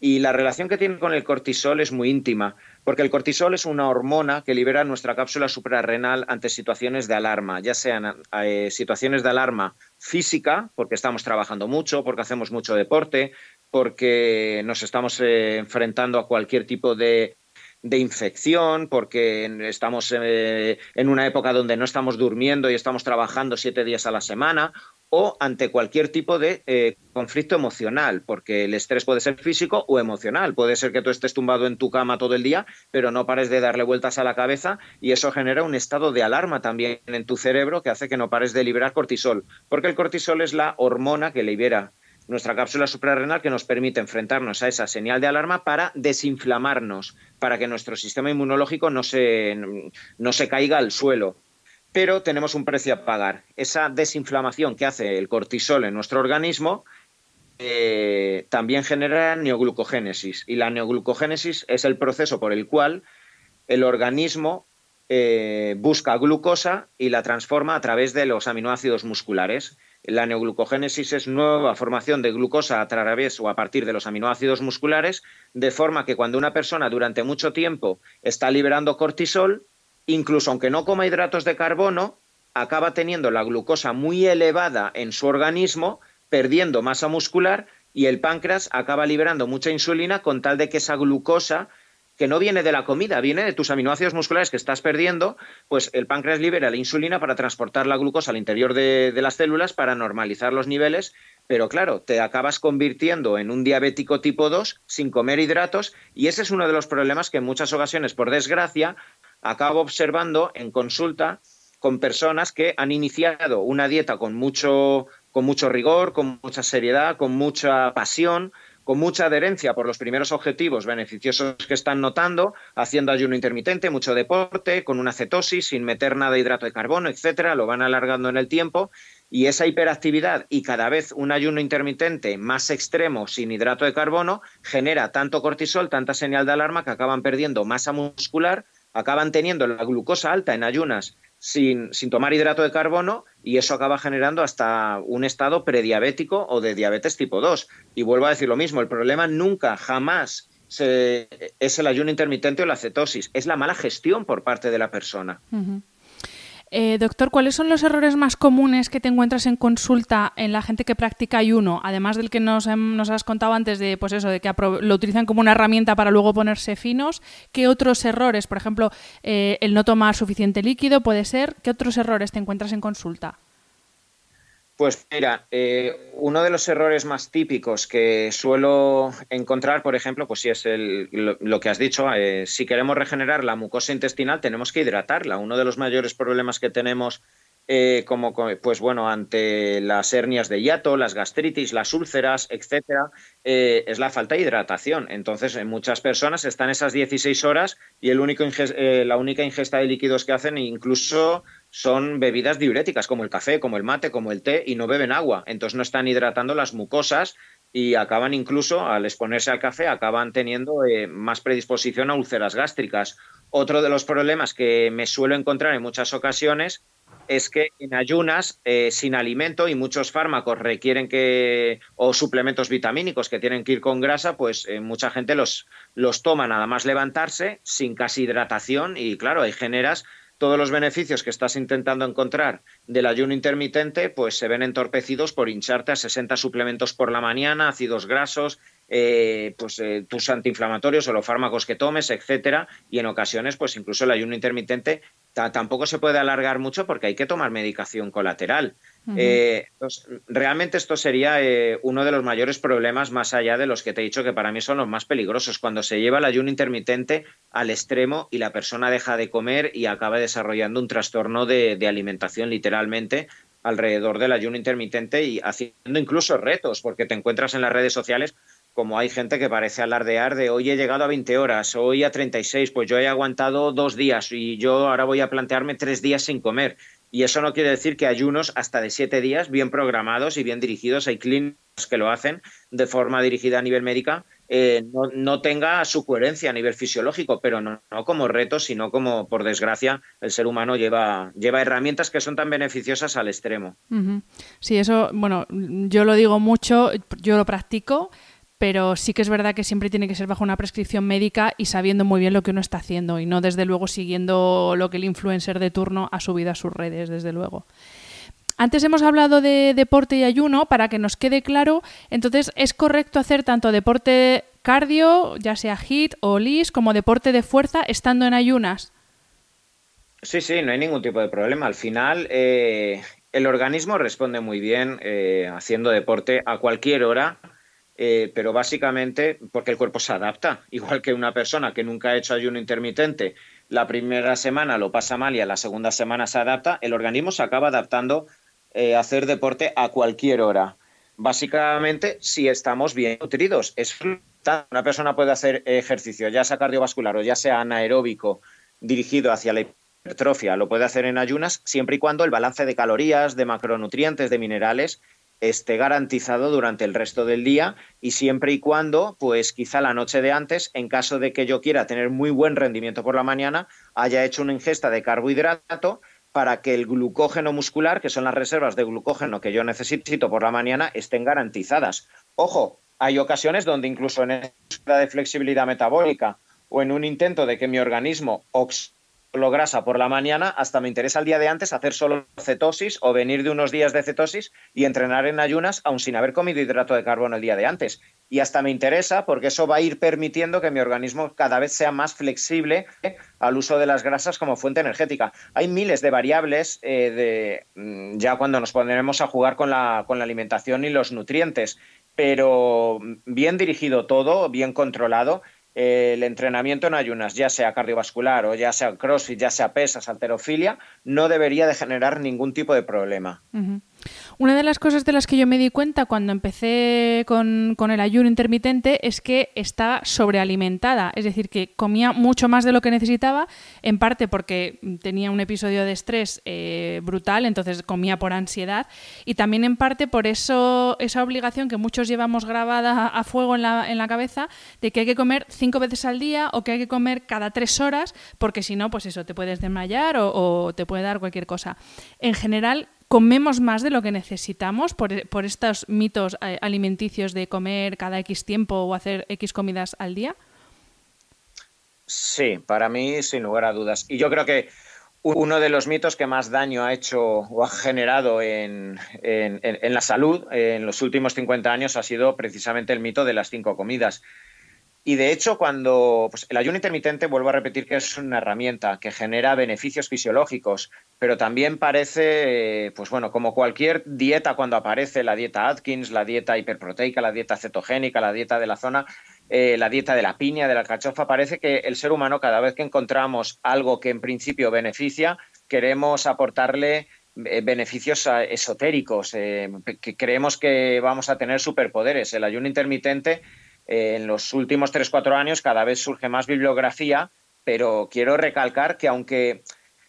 [SPEAKER 2] Y la relación que tiene con el cortisol es muy íntima, porque el cortisol es una hormona que libera nuestra cápsula suprarrenal ante situaciones de alarma, ya sean eh, situaciones de alarma física, porque estamos trabajando mucho, porque hacemos mucho deporte, porque nos estamos eh, enfrentando a cualquier tipo de, infección, porque estamos eh, en una época donde no estamos durmiendo y estamos trabajando siete días a la semana, o ante cualquier tipo de eh, conflicto emocional, porque el estrés puede ser físico o emocional. Puede ser que tú estés tumbado en tu cama todo el día, pero no pares de darle vueltas a la cabeza y eso genera un estado de alarma también en tu cerebro que hace que no pares de liberar cortisol, porque el cortisol es la hormona que libera nuestra cápsula suprarrenal que nos permite enfrentarnos a esa señal de alarma para desinflamarnos, para que nuestro sistema inmunológico no se, no se caiga al suelo pero tenemos un precio a pagar. Esa desinflamación que hace el cortisol en nuestro organismo eh, también genera neoglucogénesis y la neoglucogénesis es el proceso por el cual el organismo eh, busca glucosa y la transforma a través de los aminoácidos musculares. La neoglucogénesis es nueva formación de glucosa a través o a partir de los aminoácidos musculares, de forma que cuando una persona durante mucho tiempo está liberando cortisol, incluso aunque no coma hidratos de carbono, acaba teniendo la glucosa muy elevada en su organismo, perdiendo masa muscular y el páncreas acaba liberando mucha insulina con tal de que esa glucosa que no viene de la comida, viene de tus aminoácidos musculares que estás perdiendo, pues el páncreas libera la insulina para transportar la glucosa al interior de, las células para normalizar los niveles, pero claro, te acabas convirtiendo en un diabético tipo 2 sin comer hidratos y ese es uno de los problemas que en muchas ocasiones, por desgracia, acabo observando en consulta con personas que han iniciado una dieta con mucho, con mucho rigor, con mucha seriedad, con mucha pasión, con mucha adherencia por los primeros objetivos beneficiosos que están notando, haciendo ayuno intermitente, mucho deporte, con una cetosis, sin meter nada de hidrato de carbono, etcétera, lo van alargando en el tiempo y esa hiperactividad y cada vez un ayuno intermitente más extremo sin hidrato de carbono genera tanto cortisol, tanta señal de alarma que acaban perdiendo masa muscular acaban teniendo la glucosa alta en ayunas sin, sin, tomar hidrato de carbono y eso acaba generando hasta un estado prediabético o de diabetes tipo 2. Y vuelvo a decir lo mismo, el problema nunca, jamás es el ayuno intermitente o la cetosis, es la mala gestión por parte de la persona.
[SPEAKER 1] Eh, doctor, ¿cuáles son los errores más comunes que te encuentras en consulta en la gente que practica ayuno? Además del que nos, has contado antes de, pues eso, de que lo utilizan como una herramienta para luego ponerse finos. ¿Qué otros errores? Por ejemplo, eh, el no tomar suficiente líquido puede ser. ¿Qué otros errores te encuentras en consulta?
[SPEAKER 2] Pues mira, eh, uno de los errores más típicos que suelo encontrar, por ejemplo, pues sí es lo, que has dicho, eh, si queremos regenerar la mucosa intestinal tenemos que hidratarla. Uno de los mayores problemas que tenemos eh, como pues bueno ante las hernias de hiato, las gastritis, las úlceras, etcétera, es la falta de hidratación. Entonces, en muchas personas están esas 16 horas y el único la única ingesta de líquidos que hacen incluso son bebidas diuréticas como el café, como el mate, como el té y no beben agua. Entonces no están hidratando las mucosas y acaban incluso, al exponerse al café, acaban teniendo eh, más predisposición a úlceras gástricas. Otro de los problemas que me suelo encontrar en muchas ocasiones es que en ayunas, eh, sin alimento y muchos fármacos requieren que, o suplementos vitamínicos que tienen que ir con grasa, pues eh, mucha gente los, los toma nada más levantarse, sin casi hidratación y claro, hay generas todos los beneficios que estás intentando encontrar del ayuno intermitente, pues se ven entorpecidos por hincharte a 60 suplementos por la mañana, ácidos grasos, eh, pues eh, tus antiinflamatorios o los fármacos que tomes, etcétera, y en ocasiones, pues incluso el ayuno intermitente tampoco se puede alargar mucho porque hay que tomar medicación colateral. Eh, realmente esto sería eh, uno de los mayores problemas más allá de los que te he dicho que para mí son los más peligrosos, cuando se lleva el ayuno intermitente al extremo y la persona deja de comer y acaba desarrollando un trastorno de, de alimentación literalmente alrededor del ayuno intermitente y haciendo incluso retos, porque te encuentras en las redes sociales como hay gente que parece alardear de hoy he llegado a 20 horas, hoy a 36, pues yo he aguantado dos días y yo ahora voy a plantearme tres días sin comer. Y eso no quiere decir que ayunos hasta de siete días, bien programados y bien dirigidos, hay clínicos que lo hacen de forma dirigida a nivel médica, eh, no, tenga su coherencia a nivel fisiológico, pero no, como reto, sino como, por desgracia, el ser humano lleva, lleva herramientas que son tan beneficiosas al extremo.
[SPEAKER 1] Sí, eso, bueno, yo lo digo mucho, yo lo practico pero sí que es verdad que siempre tiene que ser bajo una prescripción médica y sabiendo muy bien lo que uno está haciendo y no desde luego siguiendo lo que el influencer de turno ha subido a sus redes, desde luego. Antes hemos hablado de deporte y ayuno, para que nos quede claro, entonces es correcto hacer tanto deporte cardio, ya sea HIT o LIS, como deporte de fuerza estando en ayunas.
[SPEAKER 2] Sí, sí, no hay ningún tipo de problema. Al final, eh, el organismo responde muy bien eh, haciendo deporte a cualquier hora eh, pero básicamente porque el cuerpo se adapta, igual que una persona que nunca ha hecho ayuno intermitente, la primera semana lo pasa mal y a la segunda semana se adapta, el organismo se acaba adaptando eh, a hacer deporte a cualquier hora. Básicamente, si estamos bien nutridos, es una persona puede hacer ejercicio, ya sea cardiovascular o ya sea anaeróbico, dirigido hacia la hipertrofia, lo puede hacer en ayunas, siempre y cuando el balance de calorías, de macronutrientes, de minerales esté garantizado durante el resto del día y siempre y cuando, pues quizá la noche de antes, en caso de que yo quiera tener muy buen rendimiento por la mañana, haya hecho una ingesta de carbohidrato para que el glucógeno muscular, que son las reservas de glucógeno que yo necesito por la mañana, estén garantizadas. Ojo, hay ocasiones donde incluso en esta de flexibilidad metabólica o en un intento de que mi organismo lo grasa por la mañana, hasta me interesa el día de antes hacer solo cetosis o venir de unos días de cetosis y entrenar en ayunas aún sin haber comido hidrato de carbono el día de antes. Y hasta me interesa porque eso va a ir permitiendo que mi organismo cada vez sea más flexible al uso de las grasas como fuente energética. Hay miles de variables eh, de, mm, ya cuando nos pondremos a jugar con la, con la alimentación y los nutrientes, pero bien dirigido todo, bien controlado, el entrenamiento en ayunas, ya sea cardiovascular o ya sea crossfit, ya sea pesas, alterofilia, no debería de generar ningún tipo de problema.
[SPEAKER 1] Una de las cosas de las que yo me di cuenta cuando empecé con, el ayuno intermitente es que estaba sobrealimentada, es decir, que comía mucho más de lo que necesitaba, en parte porque tenía un episodio de estrés eh, brutal, entonces comía por ansiedad, y también en parte por eso esa obligación que muchos llevamos grabada a fuego en la, en la cabeza de que hay que comer cinco veces al día o que hay que comer cada tres horas, porque si no, pues eso, te puedes desmayar o, o te puede dar cualquier cosa. En general, comemos más de lo que necesitamos por, estos mitos eh, alimenticios de comer cada X tiempo o hacer X comidas al día?
[SPEAKER 2] Sí, para mí sin lugar a dudas. Y yo creo que uno de los mitos que más daño ha hecho o ha generado en, en la salud en los últimos 50 años ha sido precisamente el mito de las cinco comidas. Y de hecho, cuando pues, el ayuno intermitente, vuelvo a repetir que es una herramienta que genera beneficios fisiológicos, pero también parece, pues bueno, como cualquier dieta cuando aparece, la dieta Atkins, la dieta hiperproteica, la dieta cetogénica, la dieta de la zona, eh, la dieta de la piña, de la cachofa, parece que el ser humano cada vez que encontramos algo que en principio beneficia, queremos aportarle eh, beneficios eh, esotéricos, que creemos que vamos a tener superpoderes. El ayuno intermitente eh, en los últimos 3-4 años cada vez surge más bibliografía, pero quiero recalcar que aunque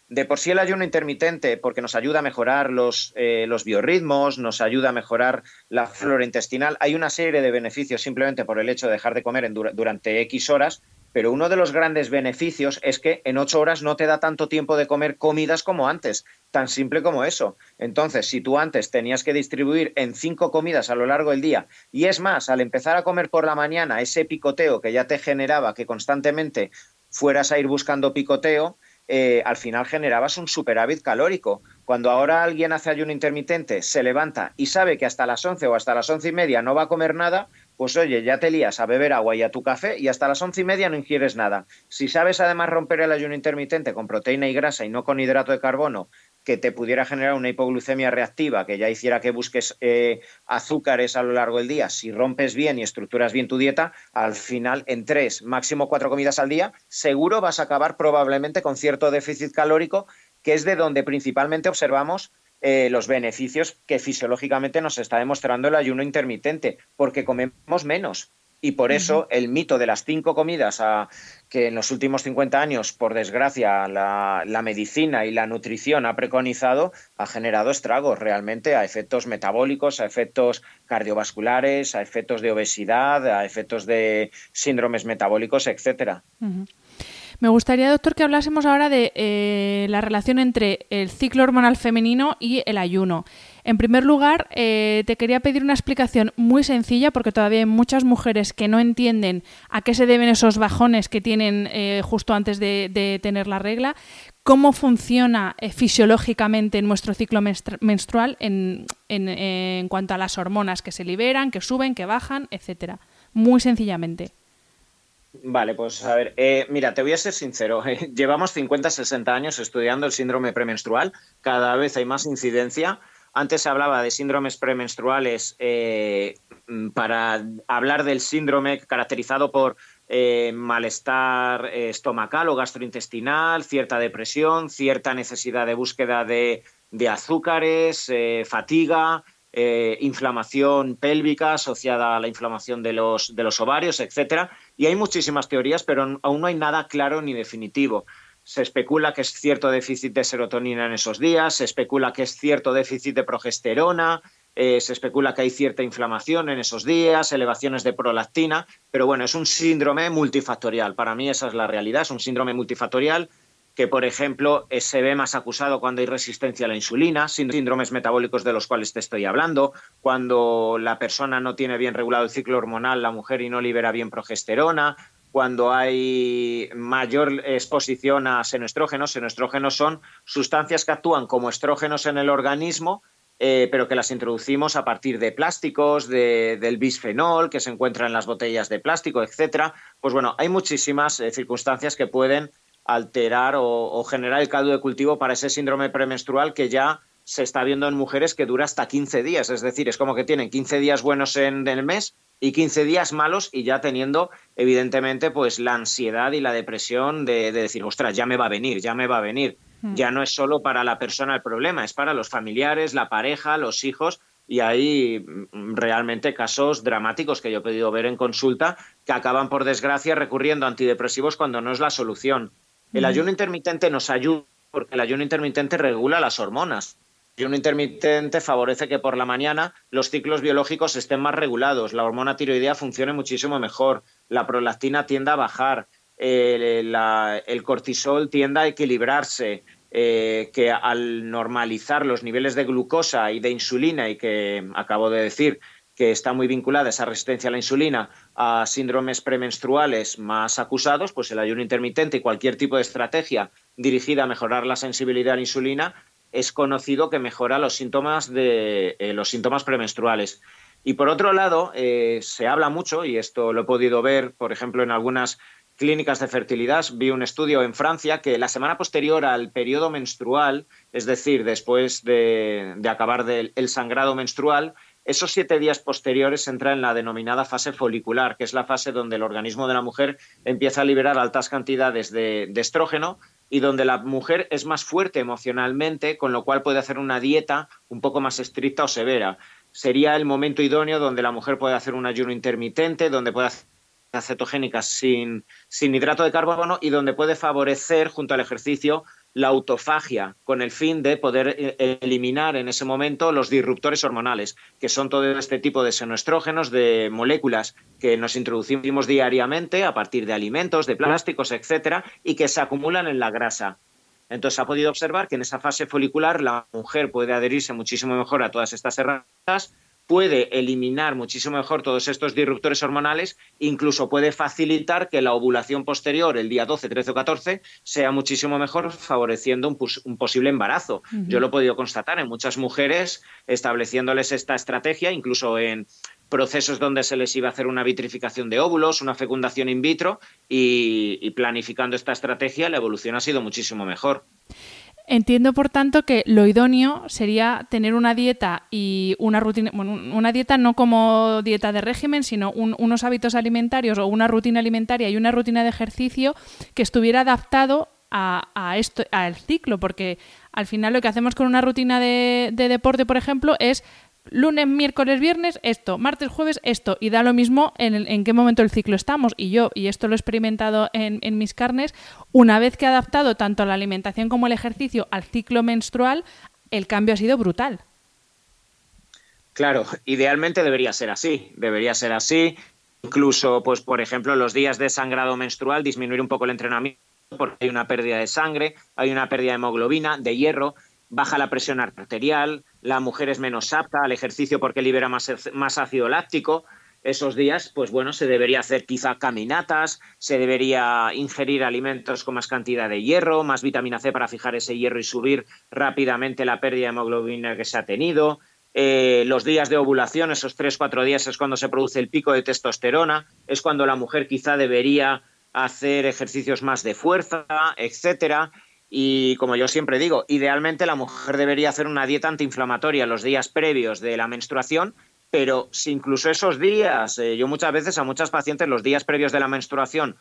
[SPEAKER 2] de por sí el ayuno intermitente, porque nos ayuda a mejorar los, eh, los biorritmos, nos ayuda a mejorar la flora intestinal, hay una serie de beneficios simplemente por el hecho de dejar de comer durante X horas, pero uno de los grandes beneficios es que en ocho horas no te da tanto tiempo de comer comidas como antes, tan simple como eso. Entonces, si tú antes tenías que distribuir en cinco comidas a lo largo del día, y es más, al empezar a comer por la mañana, ese picoteo que ya te generaba que constantemente fueras a ir buscando picoteo, eh, al final generabas un superávit calórico. Cuando ahora alguien hace ayuno intermitente, se levanta y sabe que hasta las 11 o hasta las once y media no va a comer nada, pues oye, ya te lías a beber agua y a tu café y hasta las once y media no ingieres nada. Si sabes además romper el ayuno intermitente con proteína y grasa y no con hidrato de carbono, que te pudiera generar una hipoglucemia reactiva, que ya hiciera que busques eh, azúcares a lo largo del día, si rompes bien y estructuras bien tu dieta, al final en tres, máximo cuatro comidas al día, seguro vas a acabar probablemente con cierto déficit calórico, que es de donde principalmente observamos eh, los beneficios que fisiológicamente nos está demostrando el ayuno intermitente, porque comemos menos. Y por eso el mito de las cinco comidas, a, que en los últimos 50 años, por desgracia, la, la, medicina y la nutrición ha preconizado, ha generado estragos realmente a efectos metabólicos, a efectos cardiovasculares, a efectos de obesidad, a efectos de síndromes metabólicos, etcétera.
[SPEAKER 1] Me gustaría, doctor, que hablásemos ahora de eh, la relación entre el ciclo hormonal femenino y el ayuno. En primer lugar, eh, te quería pedir una explicación muy sencilla, porque todavía hay muchas mujeres que no entienden a qué se deben esos bajones que tienen eh, justo antes de, tener la regla, cómo funciona fisiológicamente nuestro ciclo menstrual en, en cuanto a las hormonas que se liberan, que suben, que bajan, etcétera. Muy sencillamente.
[SPEAKER 2] Vale, pues a ver, eh, mira, te voy a ser sincero. llevamos 50, 60 años estudiando el síndrome premenstrual. Cada vez hay más incidencia. Antes se hablaba de síndromes premenstruales eh, para hablar del síndrome caracterizado por eh, malestar estomacal o gastrointestinal, cierta depresión, cierta necesidad de búsqueda de, de azúcares, fatiga, eh, inflamación pélvica asociada a la inflamación de los, de los ovarios, etcétera. Y hay muchísimas teorías, pero aún no hay nada claro ni definitivo. Se especula que es cierto déficit de serotonina en esos días, se especula que es cierto déficit de progesterona, eh, se especula que hay cierta inflamación en esos días, elevaciones de prolactina, pero bueno, es un síndrome multifactorial. Para mí esa es la realidad, es un síndrome multifactorial que, por ejemplo, eh, se ve más acusado cuando hay resistencia a la insulina, síndromes metabólicos de los cuales te estoy hablando, cuando la persona no tiene bien regulado el ciclo hormonal, la mujer, y no libera bien progesterona, cuando hay mayor exposición a senoestrógenos. Senoestrógenos son sustancias que actúan como estrógenos en el organismo, eh, pero que las introducimos a partir de plásticos, del bisfenol que se encuentra en las botellas de plástico, etcétera. Pues bueno, hay muchísimas eh, circunstancias que pueden alterar o, generar el caldo de cultivo para ese síndrome premenstrual que ya se está viendo en mujeres que dura hasta 15 días. Es decir, es como que tienen 15 días buenos en, el mes y 15 días malos y ya teniendo, evidentemente, pues la ansiedad y la depresión de, decir, ostras, ya me va a venir, ya me va a venir. Hmm. Ya no es solo para la persona el problema, es para los familiares, la pareja, los hijos y hay mm, realmente casos dramáticos que yo he podido ver en consulta que acaban, por desgracia, recurriendo a antidepresivos cuando no es la solución. El ayuno intermitente nos ayuda porque el ayuno intermitente regula las hormonas. El ayuno intermitente favorece que por la mañana los ciclos biológicos estén más regulados, la hormona tiroidea funcione muchísimo mejor, la prolactina tienda a bajar, el cortisol tienda a equilibrarse, eh, que al normalizar los niveles de glucosa y de insulina, y que acabo de decir, que está muy vinculada esa resistencia a la insulina a síndromes premenstruales más acusados, pues el ayuno intermitente y cualquier tipo de estrategia dirigida a mejorar la sensibilidad a la insulina es conocido que mejora los síntomas de eh, los síntomas premenstruales. Y por otro lado, eh, se habla mucho, y esto lo he podido ver, por ejemplo, en algunas clínicas de fertilidad, vi un estudio en Francia que la semana posterior al periodo menstrual, es decir, después de, de acabar el sangrado menstrual, esos siete días posteriores entra en la denominada fase folicular, que es la fase donde el organismo de la mujer empieza a liberar altas cantidades de, estrógeno y donde la mujer es más fuerte emocionalmente, con lo cual puede hacer una dieta un poco más estricta o severa. Sería el momento idóneo donde la mujer puede hacer un ayuno intermitente, donde puede hacer cetogénicas sin, sin hidrato de carbono y donde puede favorecer, junto al ejercicio, la autofagia con el fin de poder eh, eliminar en ese momento los disruptores hormonales, que son todo este tipo de senoestrógenos, de moléculas que nos introducimos diariamente a partir de alimentos, de plásticos, etcétera, y que se acumulan en la grasa. Entonces ha podido observar que en esa fase folicular la mujer puede adherirse muchísimo mejor a todas estas herramientas puede eliminar muchísimo mejor todos estos disruptores hormonales, incluso puede facilitar que la ovulación posterior, el día 12, 13 o 14, sea muchísimo mejor, favoreciendo un, posible embarazo. Yo lo he podido constatar en muchas mujeres, estableciéndoles esta estrategia, incluso en procesos donde se les iba a hacer una vitrificación de óvulos, una fecundación in vitro y, planificando esta estrategia la evolución ha sido muchísimo mejor.
[SPEAKER 1] Entiendo, por tanto, que lo idóneo sería tener una dieta y una rutina, bueno, una dieta no como dieta de régimen, sino unos hábitos alimentarios o una rutina alimentaria y una rutina de ejercicio que estuviera adaptado a, esto, al ciclo, porque al final lo que hacemos con una rutina de deporte, por ejemplo, es lunes, miércoles, viernes, esto, martes, jueves, esto, y da lo mismo en, qué momento del ciclo estamos. Y yo, y esto lo he experimentado en, en, mis carnes, una vez que he adaptado tanto la alimentación como el ejercicio al ciclo menstrual, el cambio ha sido brutal.
[SPEAKER 2] Claro, idealmente debería ser así, debería ser así. Incluso, pues, por ejemplo, los días de sangrado menstrual, disminuir un poco el entrenamiento porque hay una pérdida de sangre, hay una pérdida de hemoglobina, de hierro, baja la presión arterial, la mujer es menos apta al ejercicio porque libera más, más ácido láctico. Esos días, pues bueno, se debería hacer quizá caminatas, se debería ingerir alimentos con más cantidad de hierro, más vitamina C para fijar ese hierro y subir rápidamente la pérdida de hemoglobina que se ha tenido. Eh, los días de ovulación, esos 3-4 días es cuando se produce el pico de testosterona, es cuando la mujer quizá debería hacer ejercicios más de fuerza, etcétera. Y como yo siempre digo, idealmente la mujer debería hacer una dieta antiinflamatoria los días previos de la menstruación, pero si incluso esos días, eh, yo muchas veces a muchas pacientes los días previos de la menstruación,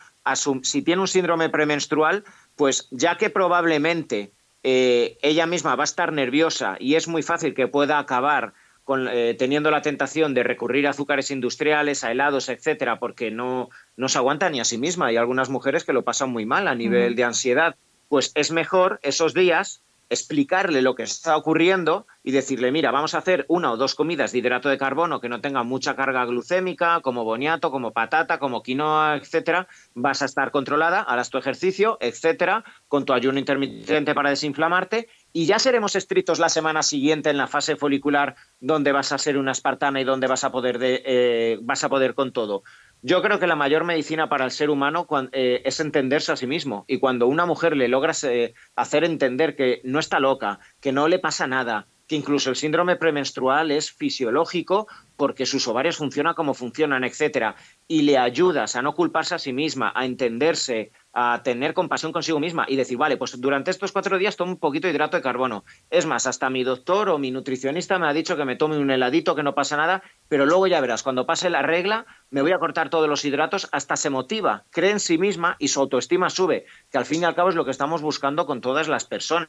[SPEAKER 2] si tiene un síndrome premenstrual, pues ya que probablemente eh, ella misma va a estar nerviosa y es muy fácil que pueda acabar con, eh, teniendo la tentación de recurrir a azúcares industriales, a helados, etcétera, porque no, no se aguanta ni a sí misma. Hay algunas mujeres que lo pasan muy mal a nivel de ansiedad pues es mejor esos días explicarle lo que está ocurriendo y decirle, mira, vamos a hacer una o dos comidas de hidrato de carbono que no tengan mucha carga glucémica, como boniato, como patata, como quinoa, etcétera. Vas a estar controlada, harás tu ejercicio, etcétera, con tu ayuno intermitente para desinflamarte y ya seremos estrictos la semana siguiente en la fase folicular donde vas a ser una espartana y donde vas a poder de, eh, vas a poder con todo. Yo creo que la mayor medicina para el ser humano eh, es entenderse a sí mismo. Y cuando una mujer le logra eh, hacer entender que no está loca, que no le pasa nada, que incluso el síndrome premenstrual es fisiológico porque sus ovarios funcionan como funcionan, etcétera, y le ayudas a no culparse a sí misma, a entenderse, a tener compasión consigo misma y decir, vale, pues durante estos cuatro días tomo un poquito de hidrato de carbono. Es más, hasta mi doctor o mi nutricionista me ha dicho que me tome un heladito, que no pasa nada, pero luego ya verás, cuando pase la regla, me voy a cortar todos los hidratos, hasta se motiva, cree en sí misma y su autoestima sube, que al fin y al cabo es lo que estamos buscando con todas las personas,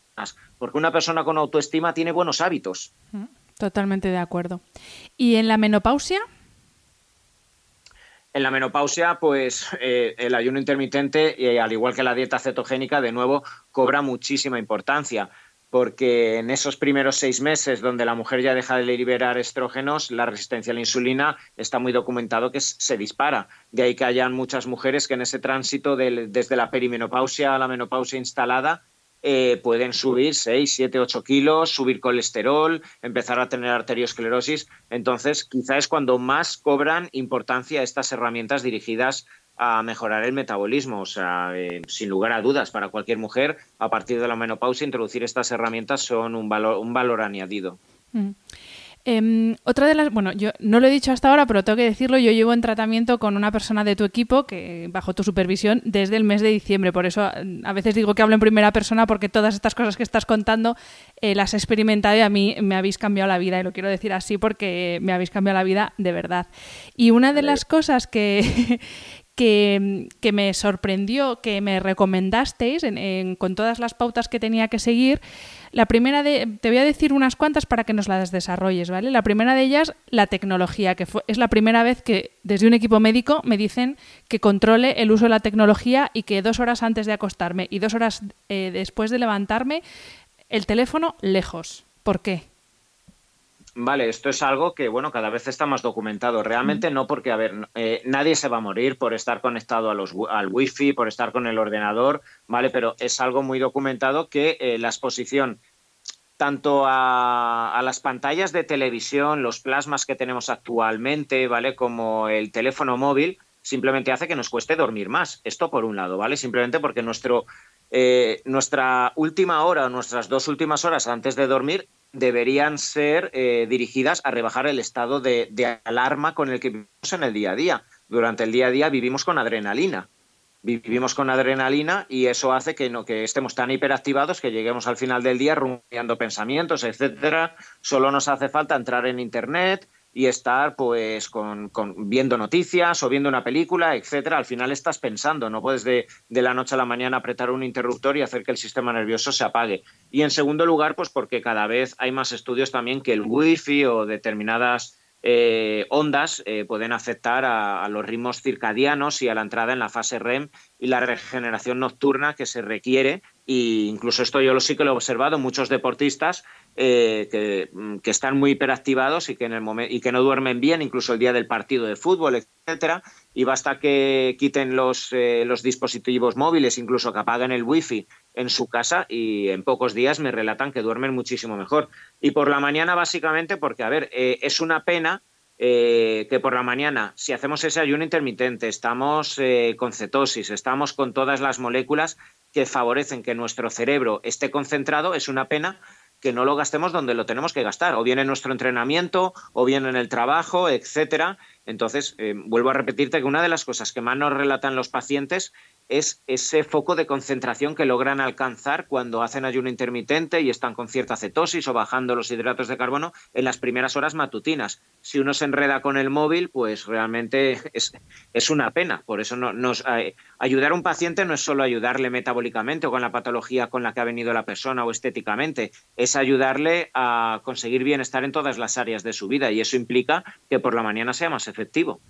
[SPEAKER 2] porque una persona con autoestima tiene buenos hábitos.
[SPEAKER 1] Totalmente de acuerdo. ¿Y en la menopausia?
[SPEAKER 2] En la menopausia, pues eh, el ayuno intermitente, eh, al igual que la dieta cetogénica, de nuevo cobra muchísima importancia, porque en esos primeros seis meses donde la mujer ya deja de liberar estrógenos, la resistencia a la insulina está muy documentado que se dispara. De ahí que hayan muchas mujeres que en ese tránsito desde la perimenopausia a la menopausia instalada eh, pueden subir 6, 7, 8 kilos, subir colesterol, empezar a tener arteriosclerosis. Entonces, quizá es cuando más cobran importancia estas herramientas dirigidas a mejorar el metabolismo. O sea, eh, sin lugar a dudas, para cualquier mujer, a partir de la menopausia, introducir estas herramientas son un valor, un valor añadido. Mm.
[SPEAKER 1] Em, otra de las, bueno, yo no lo he dicho hasta ahora, pero tengo que decirlo, yo llevo en tratamiento con una persona de tu equipo que bajo tu supervisión desde el mes de diciembre, por eso a veces digo que hablo en primera persona porque todas estas cosas que estás contando eh, las he experimentado y a mí me habéis cambiado la vida y lo quiero decir así porque me habéis cambiado la vida de verdad. Y una de las cosas que, que, me sorprendió, que me recomendasteis con todas las pautas que tenía que seguir. La primera de, te voy a decir unas cuantas para que nos las desarrolles, ¿vale? La primera de ellas, la tecnología, que es la primera vez que desde un equipo médico me dicen que controle el uso de la tecnología y que dos horas antes de acostarme y dos horas eh, después de levantarme, el teléfono lejos. ¿Por qué?
[SPEAKER 2] Vale, esto es algo que, bueno, cada vez está más documentado. Realmente no porque, a ver, eh, nadie se va a morir por estar conectado a los, al wifi, por estar con el ordenador, ¿vale? Pero es algo muy documentado que eh, la exposición tanto a, las pantallas de televisión, los plasmas que tenemos actualmente, ¿vale? Como el teléfono móvil, simplemente hace que nos cueste dormir más. Esto por un lado, ¿vale? Simplemente porque nuestro, eh, nuestra última hora o nuestras dos últimas horas antes de dormir deberían ser eh, dirigidas a rebajar el estado de, alarma con el que vivimos en el día a día. Durante el día a día vivimos con adrenalina. Vivimos con adrenalina y eso hace que, no, que estemos tan hiperactivados que lleguemos al final del día rumiando pensamientos, etcétera. Solo nos hace falta entrar en Internet, y estar pues con, viendo noticias o viendo una película, etcétera. Al final estás pensando, no puedes de, la noche a la mañana apretar un interruptor y hacer que el sistema nervioso se apague. Y en segundo lugar, pues porque cada vez hay más estudios también que el wifi o determinadas eh, ondas eh, pueden afectar a, los ritmos circadianos y a la entrada en la fase REM y la regeneración nocturna que se requiere. E incluso esto yo lo sí que lo he observado, muchos deportistas eh, mm, que, están muy hiperactivados y que, en el momento, y que no duermen bien, incluso el día del partido de fútbol, etcétera, y basta que quiten los, eh, los dispositivos móviles, incluso que apaguen el wifi en su casa y en pocos días me relatan que duermen muchísimo mejor. Y por la mañana básicamente porque, a ver, eh, es una pena que por la mañana, si hacemos ese ayuno intermitente, estamos con cetosis, estamos con todas las moléculas que favorecen que nuestro cerebro esté concentrado, es una pena que no lo gastemos donde lo tenemos que gastar, o bien en nuestro entrenamiento, o bien en el trabajo, etcétera. Entonces, eh, vuelvo a repetirte que una de las cosas que más nos relatan los pacientes es ese foco de concentración que logran alcanzar cuando hacen ayuno intermitente y están con cierta cetosis o bajando los hidratos de carbono en las primeras horas matutinas. Si uno se enreda con el móvil, pues realmente es, una pena. Por eso no, nos, eh, ayudar a un paciente no es solo ayudarle metabólicamente o con la patología con la que ha venido la persona o estéticamente, es ayudarle a conseguir bienestar en todas las áreas de su vida y eso implica que por la mañana sea más efectivo.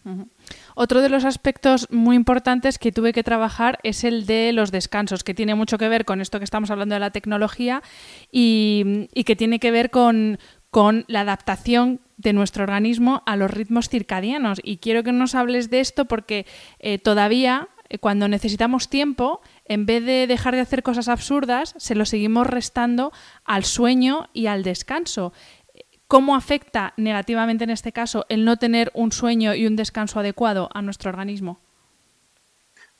[SPEAKER 1] Otro de los aspectos muy importantes que tuve que trabajar es el de los descansos, que tiene mucho que ver con esto que estamos hablando de la tecnología y, que tiene que ver con, la adaptación de nuestro organismo a los ritmos circadianos. Y quiero que nos hables de esto porque eh, todavía eh, cuando necesitamos tiempo, en vez de dejar de hacer cosas absurdas, se lo seguimos restando al sueño y al descanso. ¿Cómo afecta negativamente en este caso el no tener un sueño y un descanso adecuado a nuestro organismo?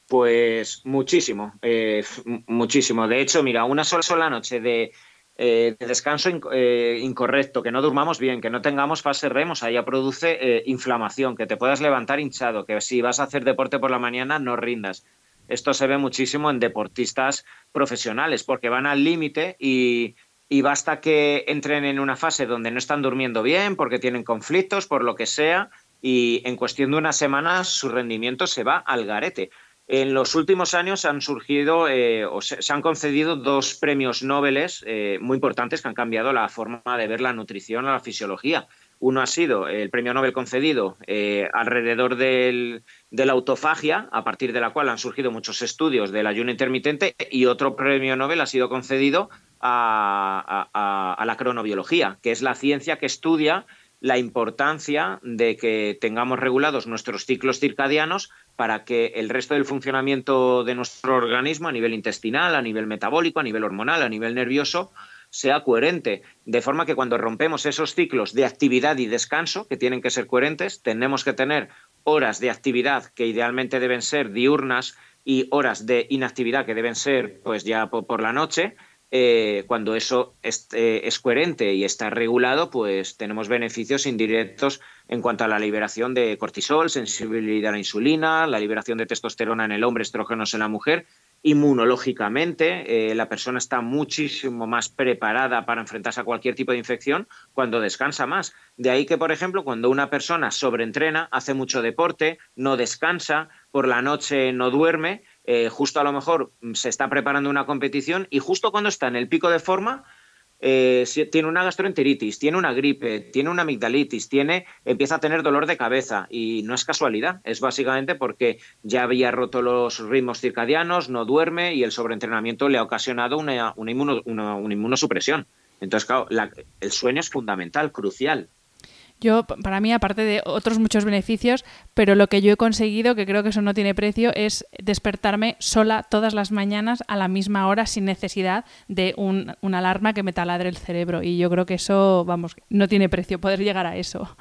[SPEAKER 2] Pues muchísimo, eh, muchísimo. De hecho, mira, una sola, sola noche de, eh, descanso eh, incorrecto, que no durmamos bien, que no tengamos fase REM, o sea, ya produce inflamación, que te puedas levantar hinchado, que si vas a hacer deporte por la mañana no rindas. Esto se ve muchísimo en deportistas profesionales, porque van al límite y y basta que entren en una fase donde no están durmiendo bien, porque tienen conflictos, por lo que sea, y en cuestión de unas semanas su rendimiento se va al garete. En los últimos años han surgido eh, o se, han concedido dos premios Nobel eh, muy importantes que han cambiado la forma de ver la nutrición o la fisiología. Uno ha sido el premio Nobel concedido eh, alrededor de la autofagia, a partir de la cual han surgido muchos estudios del ayuno intermitente, y otro premio Nobel ha sido concedido a, la cronobiología, que es la ciencia que estudia la importancia de que tengamos regulados nuestros ciclos circadianos para que el resto del funcionamiento de nuestro organismo a nivel intestinal, a nivel metabólico, a nivel hormonal, a nivel nervioso, sea coherente. De forma que cuando rompemos esos ciclos de actividad y descanso, que tienen que ser coherentes, tenemos que tener horas de actividad que idealmente deben ser diurnas y horas de inactividad que deben ser pues ya por la noche, eh, cuando eso eh, es, coherente y está regulado, pues tenemos beneficios indirectos en cuanto a la liberación de cortisol, sensibilidad a la insulina, la liberación de testosterona en el hombre, estrógenos en la mujer. Inmunológicamente, eh, la persona está muchísimo más preparada para enfrentarse a cualquier tipo de infección cuando descansa más. De ahí que, por ejemplo, cuando una persona sobreentrena, hace mucho deporte, no descansa, por la noche no duerme, eh, justo a lo mejor mm, se está preparando una competición y justo cuando está en el pico de forma, eh, tiene una gastroenteritis, tiene una gripe, tiene una amigdalitis, tiene, empieza a tener dolor de cabeza y no es casualidad, es básicamente porque ya había roto los ritmos circadianos, no duerme y el sobreentrenamiento le ha ocasionado una, una, inmunosupresión. Entonces, claro, el sueño es fundamental, crucial.
[SPEAKER 1] Yo, para mí, aparte de otros muchos beneficios, pero lo que yo he conseguido, que creo que eso no tiene precio, es despertarme sola todas las mañanas a la misma hora sin necesidad de un, una alarma que me taladre el cerebro. Y yo creo que eso, vamos, no tiene precio poder llegar a eso.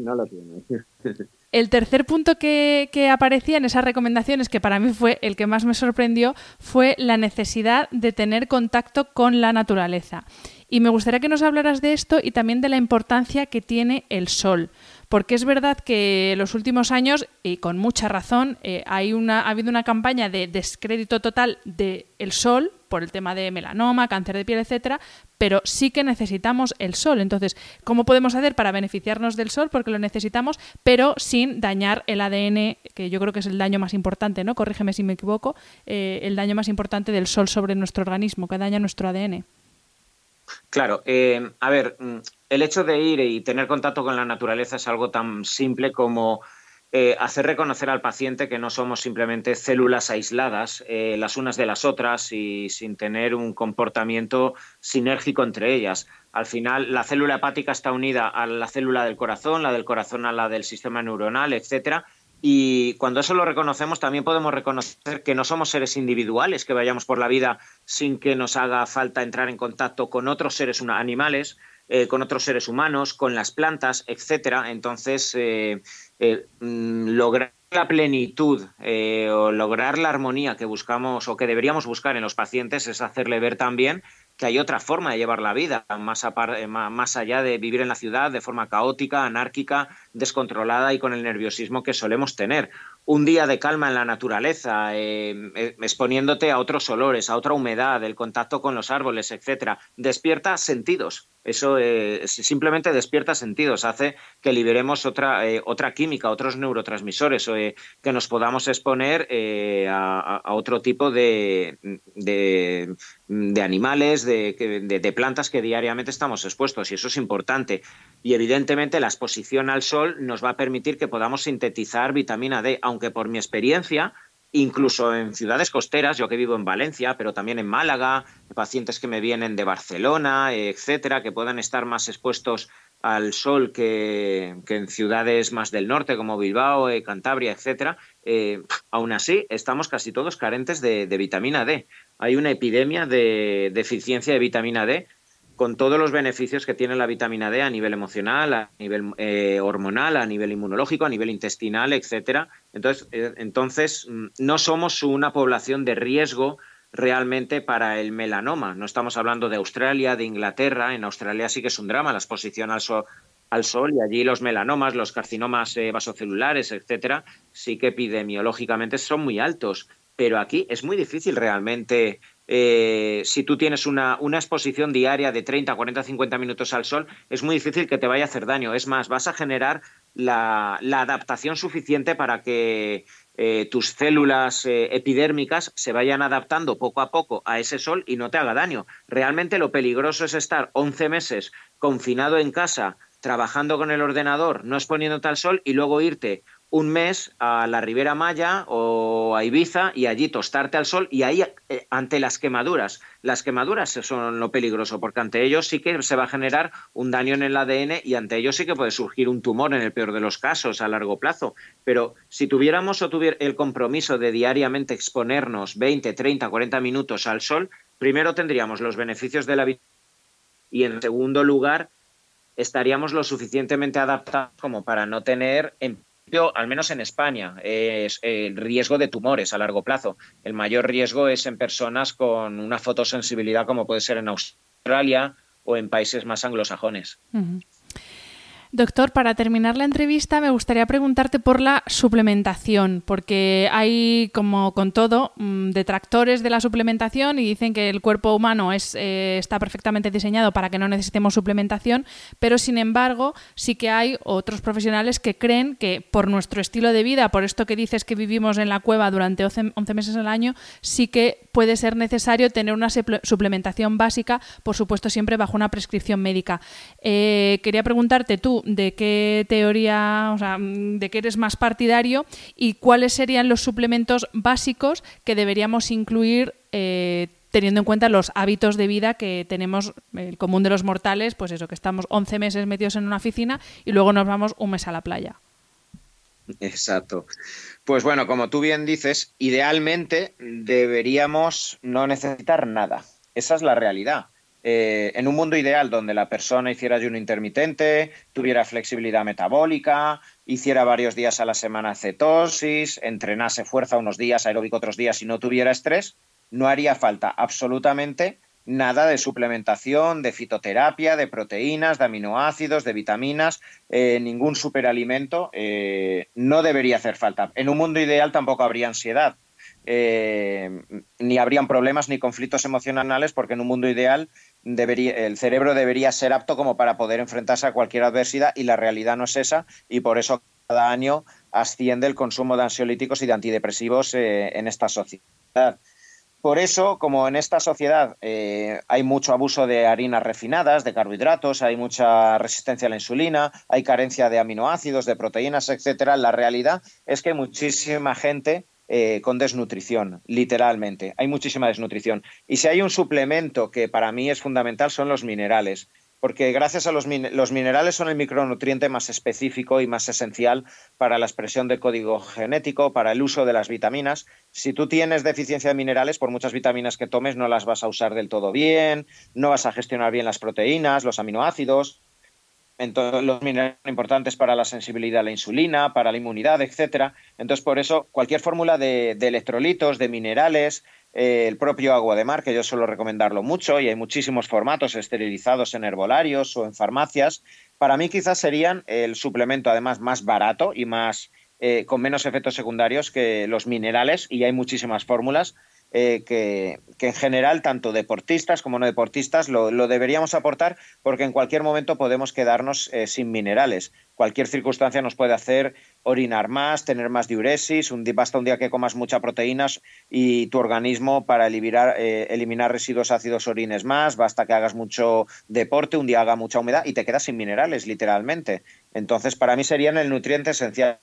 [SPEAKER 2] No lo tiene.
[SPEAKER 1] El tercer punto que, aparecía en esas recomendaciones, que para mí fue el que más me sorprendió, fue la necesidad de tener contacto con la naturaleza. Y me gustaría que nos hablaras de esto y también de la importancia que tiene el sol. Porque es verdad que en los últimos años, y con mucha razón, eh, hay una, ha habido una campaña de descrédito total del el sol por el tema de melanoma, cáncer de piel, etcétera, pero sí que necesitamos el sol. Entonces, ¿cómo podemos hacer para beneficiarnos del sol? Porque lo necesitamos, pero sin dañar el ADN, que yo creo que es el daño más importante, ¿no? Corrígeme si me equivoco, eh, el daño más importante del sol sobre nuestro organismo, que daña nuestro ADN.
[SPEAKER 2] Claro, eh, a ver, mm, el hecho de ir y tener contacto con la naturaleza es algo tan simple como eh, hacer reconocer al paciente que no somos simplemente células aisladas, eh, las unas de las otras y sin tener un comportamiento sinérgico entre ellas. Al final, la célula hepática está unida a la célula del corazón, la del corazón a la del sistema neuronal, etcétera. Y cuando eso lo reconocemos, también podemos reconocer que no somos seres individuales, que vayamos por la vida sin que nos haga falta entrar en contacto con otros seres animales, eh, con otros seres humanos, con las plantas, etcétera. Entonces, eh, eh, mm, lograr la plenitud o lograr la armonía que buscamos o que deberíamos buscar en los pacientes es hacerle ver también que hay otra forma de llevar la vida, más, más allá de vivir en la ciudad de forma caótica, anárquica, descontrolada y con el nerviosismo que solemos tener un día de calma en la naturaleza, eh, eh, exponiéndote a otros olores, a otra humedad, el contacto con los árboles, etcétera, despierta sentidos. Eso eh, simplemente despierta sentidos, hace que liberemos otra, otra química, otros neurotransmisores, que nos podamos exponer a, otro tipo de, animales, de, plantas que diariamente estamos expuestos, y eso es importante. Y evidentemente la exposición al sol nos va a permitir que podamos sintetizar vitamina D, aunque por mi experiencia, incluso en ciudades costeras, yo que vivo en Valencia, pero también en Málaga, pacientes que me vienen de Barcelona, etcétera, que puedan estar más expuestos al sol que, en ciudades más del norte como Bilbao, eh, Cantabria, etcétera, eh, aún así estamos casi todos carentes de, de, vitamina D. Hay una epidemia de deficiencia de vitamina D con todos los beneficios que tiene la vitamina D a nivel emocional, a nivel eh, hormonal, a nivel inmunológico, a nivel intestinal, etcétera. Entonces, eh, entonces, mm, no somos una población de riesgo realmente para el melanoma. No estamos hablando de Australia, de Inglaterra. En Australia sí que es un drama la exposición al sol, al sol y allí los melanomas, los carcinomas eh, vasocelulares, etcétera, sí que epidemiológicamente son muy altos. Pero aquí es muy difícil realmente eh, si tú tienes una, exposición diaria de 30, 40, 50 minutos al sol, es muy difícil que te vaya a hacer daño. Es más, vas a generar la, adaptación suficiente para que eh, tus células eh, epidérmicas se vayan adaptando poco a poco a ese sol y no te haga daño. Realmente lo peligroso es estar 11 meses confinado en casa, trabajando con el ordenador, no exponiéndote al sol y luego irte un mes a la Ribera Maya o a Ibiza y allí tostarte al sol y ahí eh, ante las quemaduras. Las quemaduras son lo peligroso porque ante ellos sí que se va a generar un daño en el ADN y ante ellos sí que puede surgir un tumor en el peor de los casos a largo plazo. Pero si tuviéramos o tuviera el compromiso de diariamente exponernos 20, 30, 40 minutos al sol, primero tendríamos los beneficios de la vida y en segundo lugar estaríamos lo suficientemente adaptados como para no tener al menos en España, es el riesgo de tumores a largo plazo. El mayor riesgo es en personas con una fotosensibilidad como puede ser en Australia o en países más anglosajones.
[SPEAKER 1] Doctor, para terminar la entrevista me gustaría preguntarte por la suplementación, porque hay, como con todo, mm, detractores de la suplementación y dicen que el cuerpo humano es, eh, está perfectamente diseñado para que no necesitemos suplementación, pero sin embargo sí que hay otros profesionales que creen que por nuestro estilo de vida, por esto que dices que vivimos en la cueva durante 11 meses al año, sí que puede ser necesario tener una suplementación básica, por supuesto siempre bajo una prescripción médica. Eh, quería preguntarte tú, de qué teoría, o sea, de qué eres más partidario y cuáles serían los suplementos básicos que deberíamos incluir eh, teniendo en cuenta los hábitos de vida que tenemos el común de los mortales, pues eso, que estamos 11 meses metidos en una oficina y luego nos vamos un mes a la playa.
[SPEAKER 2] Exacto. Pues bueno, como tú bien dices, idealmente deberíamos no necesitar nada. Esa es la realidad. Eh, en un mundo ideal donde la persona hiciera ayuno intermitente, tuviera flexibilidad metabólica, hiciera varios días a la semana cetosis, entrenase fuerza unos días, aeróbico otros días y no tuviera estrés, no haría falta absolutamente nada de suplementación, de fitoterapia, de proteínas, de aminoácidos, de vitaminas, eh, ningún superalimento eh, no debería hacer falta. En un mundo ideal tampoco habría ansiedad. Ni habrían problemas ni conflictos emocionales porque en un mundo ideal el cerebro debería ser apto como para poder enfrentarse a cualquier adversidad y la realidad no es esa y por eso cada año asciende el consumo de ansiolíticos y de antidepresivos en esta sociedad. Por eso, como en esta sociedad eh, hay mucho abuso de harinas refinadas, de carbohidratos, hay mucha resistencia a la insulina, hay carencia de aminoácidos, de proteínas, etcétera, la realidad es que muchísima gente eh, con desnutrición, literalmente. Hay muchísima desnutrición. Y si hay un suplemento que para mí es fundamental son los minerales porque gracias a los, los, minerales son el micronutriente más específico y más esencial para la expresión del código genético, para el uso de las vitaminas. Si tú tienes deficiencia de minerales, por muchas vitaminas que tomes, no las vas a usar del todo bien, no vas a gestionar bien las proteínas, los aminoácidos. Entonces, los minerales son importantes para la sensibilidad a la insulina, para la inmunidad, etcétera. Entonces, por eso, cualquier fórmula de, de electrolitos, de minerales, eh, el propio agua de mar, que yo suelo recomendarlo mucho, y hay muchísimos formatos esterilizados en herbolarios o en farmacias. Para mí quizás serían el suplemento además más barato y más eh, con menos efectos secundarios que los minerales, y hay muchísimas fórmulas eh, que, en general tanto deportistas como no deportistas lo, deberíamos aportar porque en cualquier momento podemos quedarnos sin minerales. Cualquier circunstancia nos puede hacer orinar más, tener más diuresis, un basta un día que comas muchas proteínas y tu organismo para eliminar, eh, eliminar residuos ácidos orines más, basta que hagas mucho deporte, un día haga mucha humedad y te quedas sin minerales, literalmente. Entonces, para mí serían el nutriente esencial.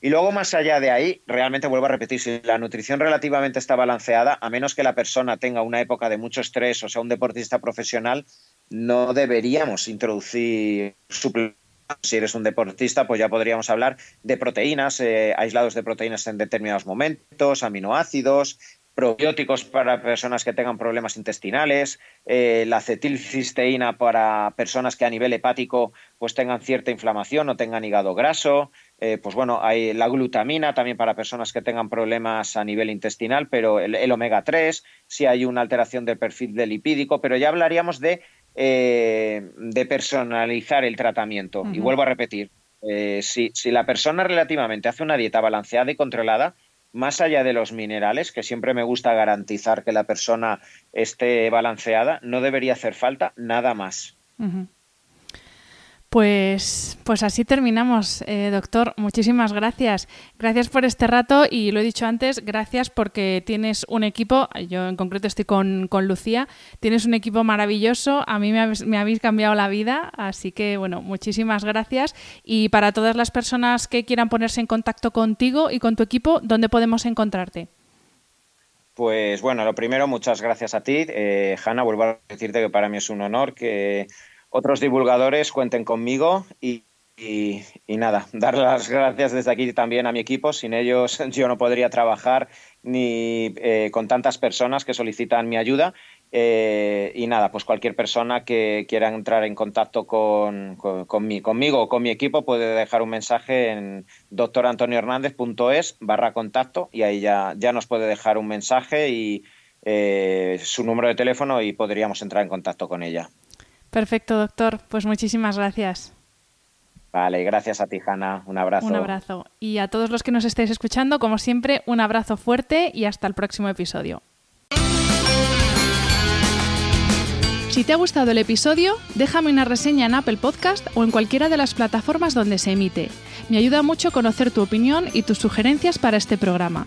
[SPEAKER 2] Y luego, más allá de ahí, realmente vuelvo a repetir, si la nutrición relativamente está balanceada, a menos que la persona tenga una época de mucho estrés o sea un deportista profesional, no deberíamos introducir suplementos si eres un deportista, pues ya podríamos hablar de proteínas, eh, aislados de proteínas en determinados momentos, aminoácidos, probióticos para personas que tengan problemas intestinales, eh, la acetilcisteína para personas que a nivel hepático pues tengan cierta inflamación o tengan hígado graso, eh, pues bueno, hay la glutamina también para personas que tengan problemas a nivel intestinal, pero el, el omega 3, si hay una alteración del perfil de lipídico, pero ya hablaríamos de eh, de personalizar el tratamiento. Y vuelvo a repetir, eh, si, la persona relativamente hace una dieta balanceada y controlada, más allá de los minerales, que siempre me gusta garantizar que la persona esté balanceada, no debería hacer falta nada más.
[SPEAKER 1] Pues, pues así terminamos, eh, doctor. Muchísimas gracias. Gracias por este rato y lo he dicho antes, gracias porque tienes un equipo, yo en concreto estoy con, Lucía, tienes un equipo maravilloso, a mí me habéis, me habéis, cambiado la vida, así que bueno, muchísimas gracias. Y para todas las personas que quieran ponerse en contacto contigo y con tu equipo, ¿dónde podemos encontrarte?
[SPEAKER 2] Pues bueno, lo primero, muchas gracias a ti, eh, Hanna. Vuelvo a decirte que para mí es un honor que otros divulgadores cuenten conmigo y, nada, dar las gracias desde aquí también a mi equipo. Sin ellos yo no podría trabajar ni eh, con tantas personas que solicitan mi ayuda. Eh, y nada, pues cualquier persona que quiera entrar en contacto con, conmigo o con mi equipo puede dejar un mensaje en doctorantoniohernández.es barra contacto y ahí ya, ya nos puede dejar un mensaje y eh, su número de teléfono y podríamos entrar en contacto con ella.
[SPEAKER 1] Perfecto, doctor. Pues muchísimas gracias.
[SPEAKER 2] Vale, gracias a ti, Hanna. Un abrazo.
[SPEAKER 1] Un abrazo. Y a todos los que nos estéis escuchando, como siempre, un abrazo fuerte y hasta el próximo episodio. Si te ha gustado el episodio, déjame una reseña en Apple Podcast o en cualquiera de las plataformas donde se emite. Me ayuda mucho conocer tu opinión y tus sugerencias para este programa.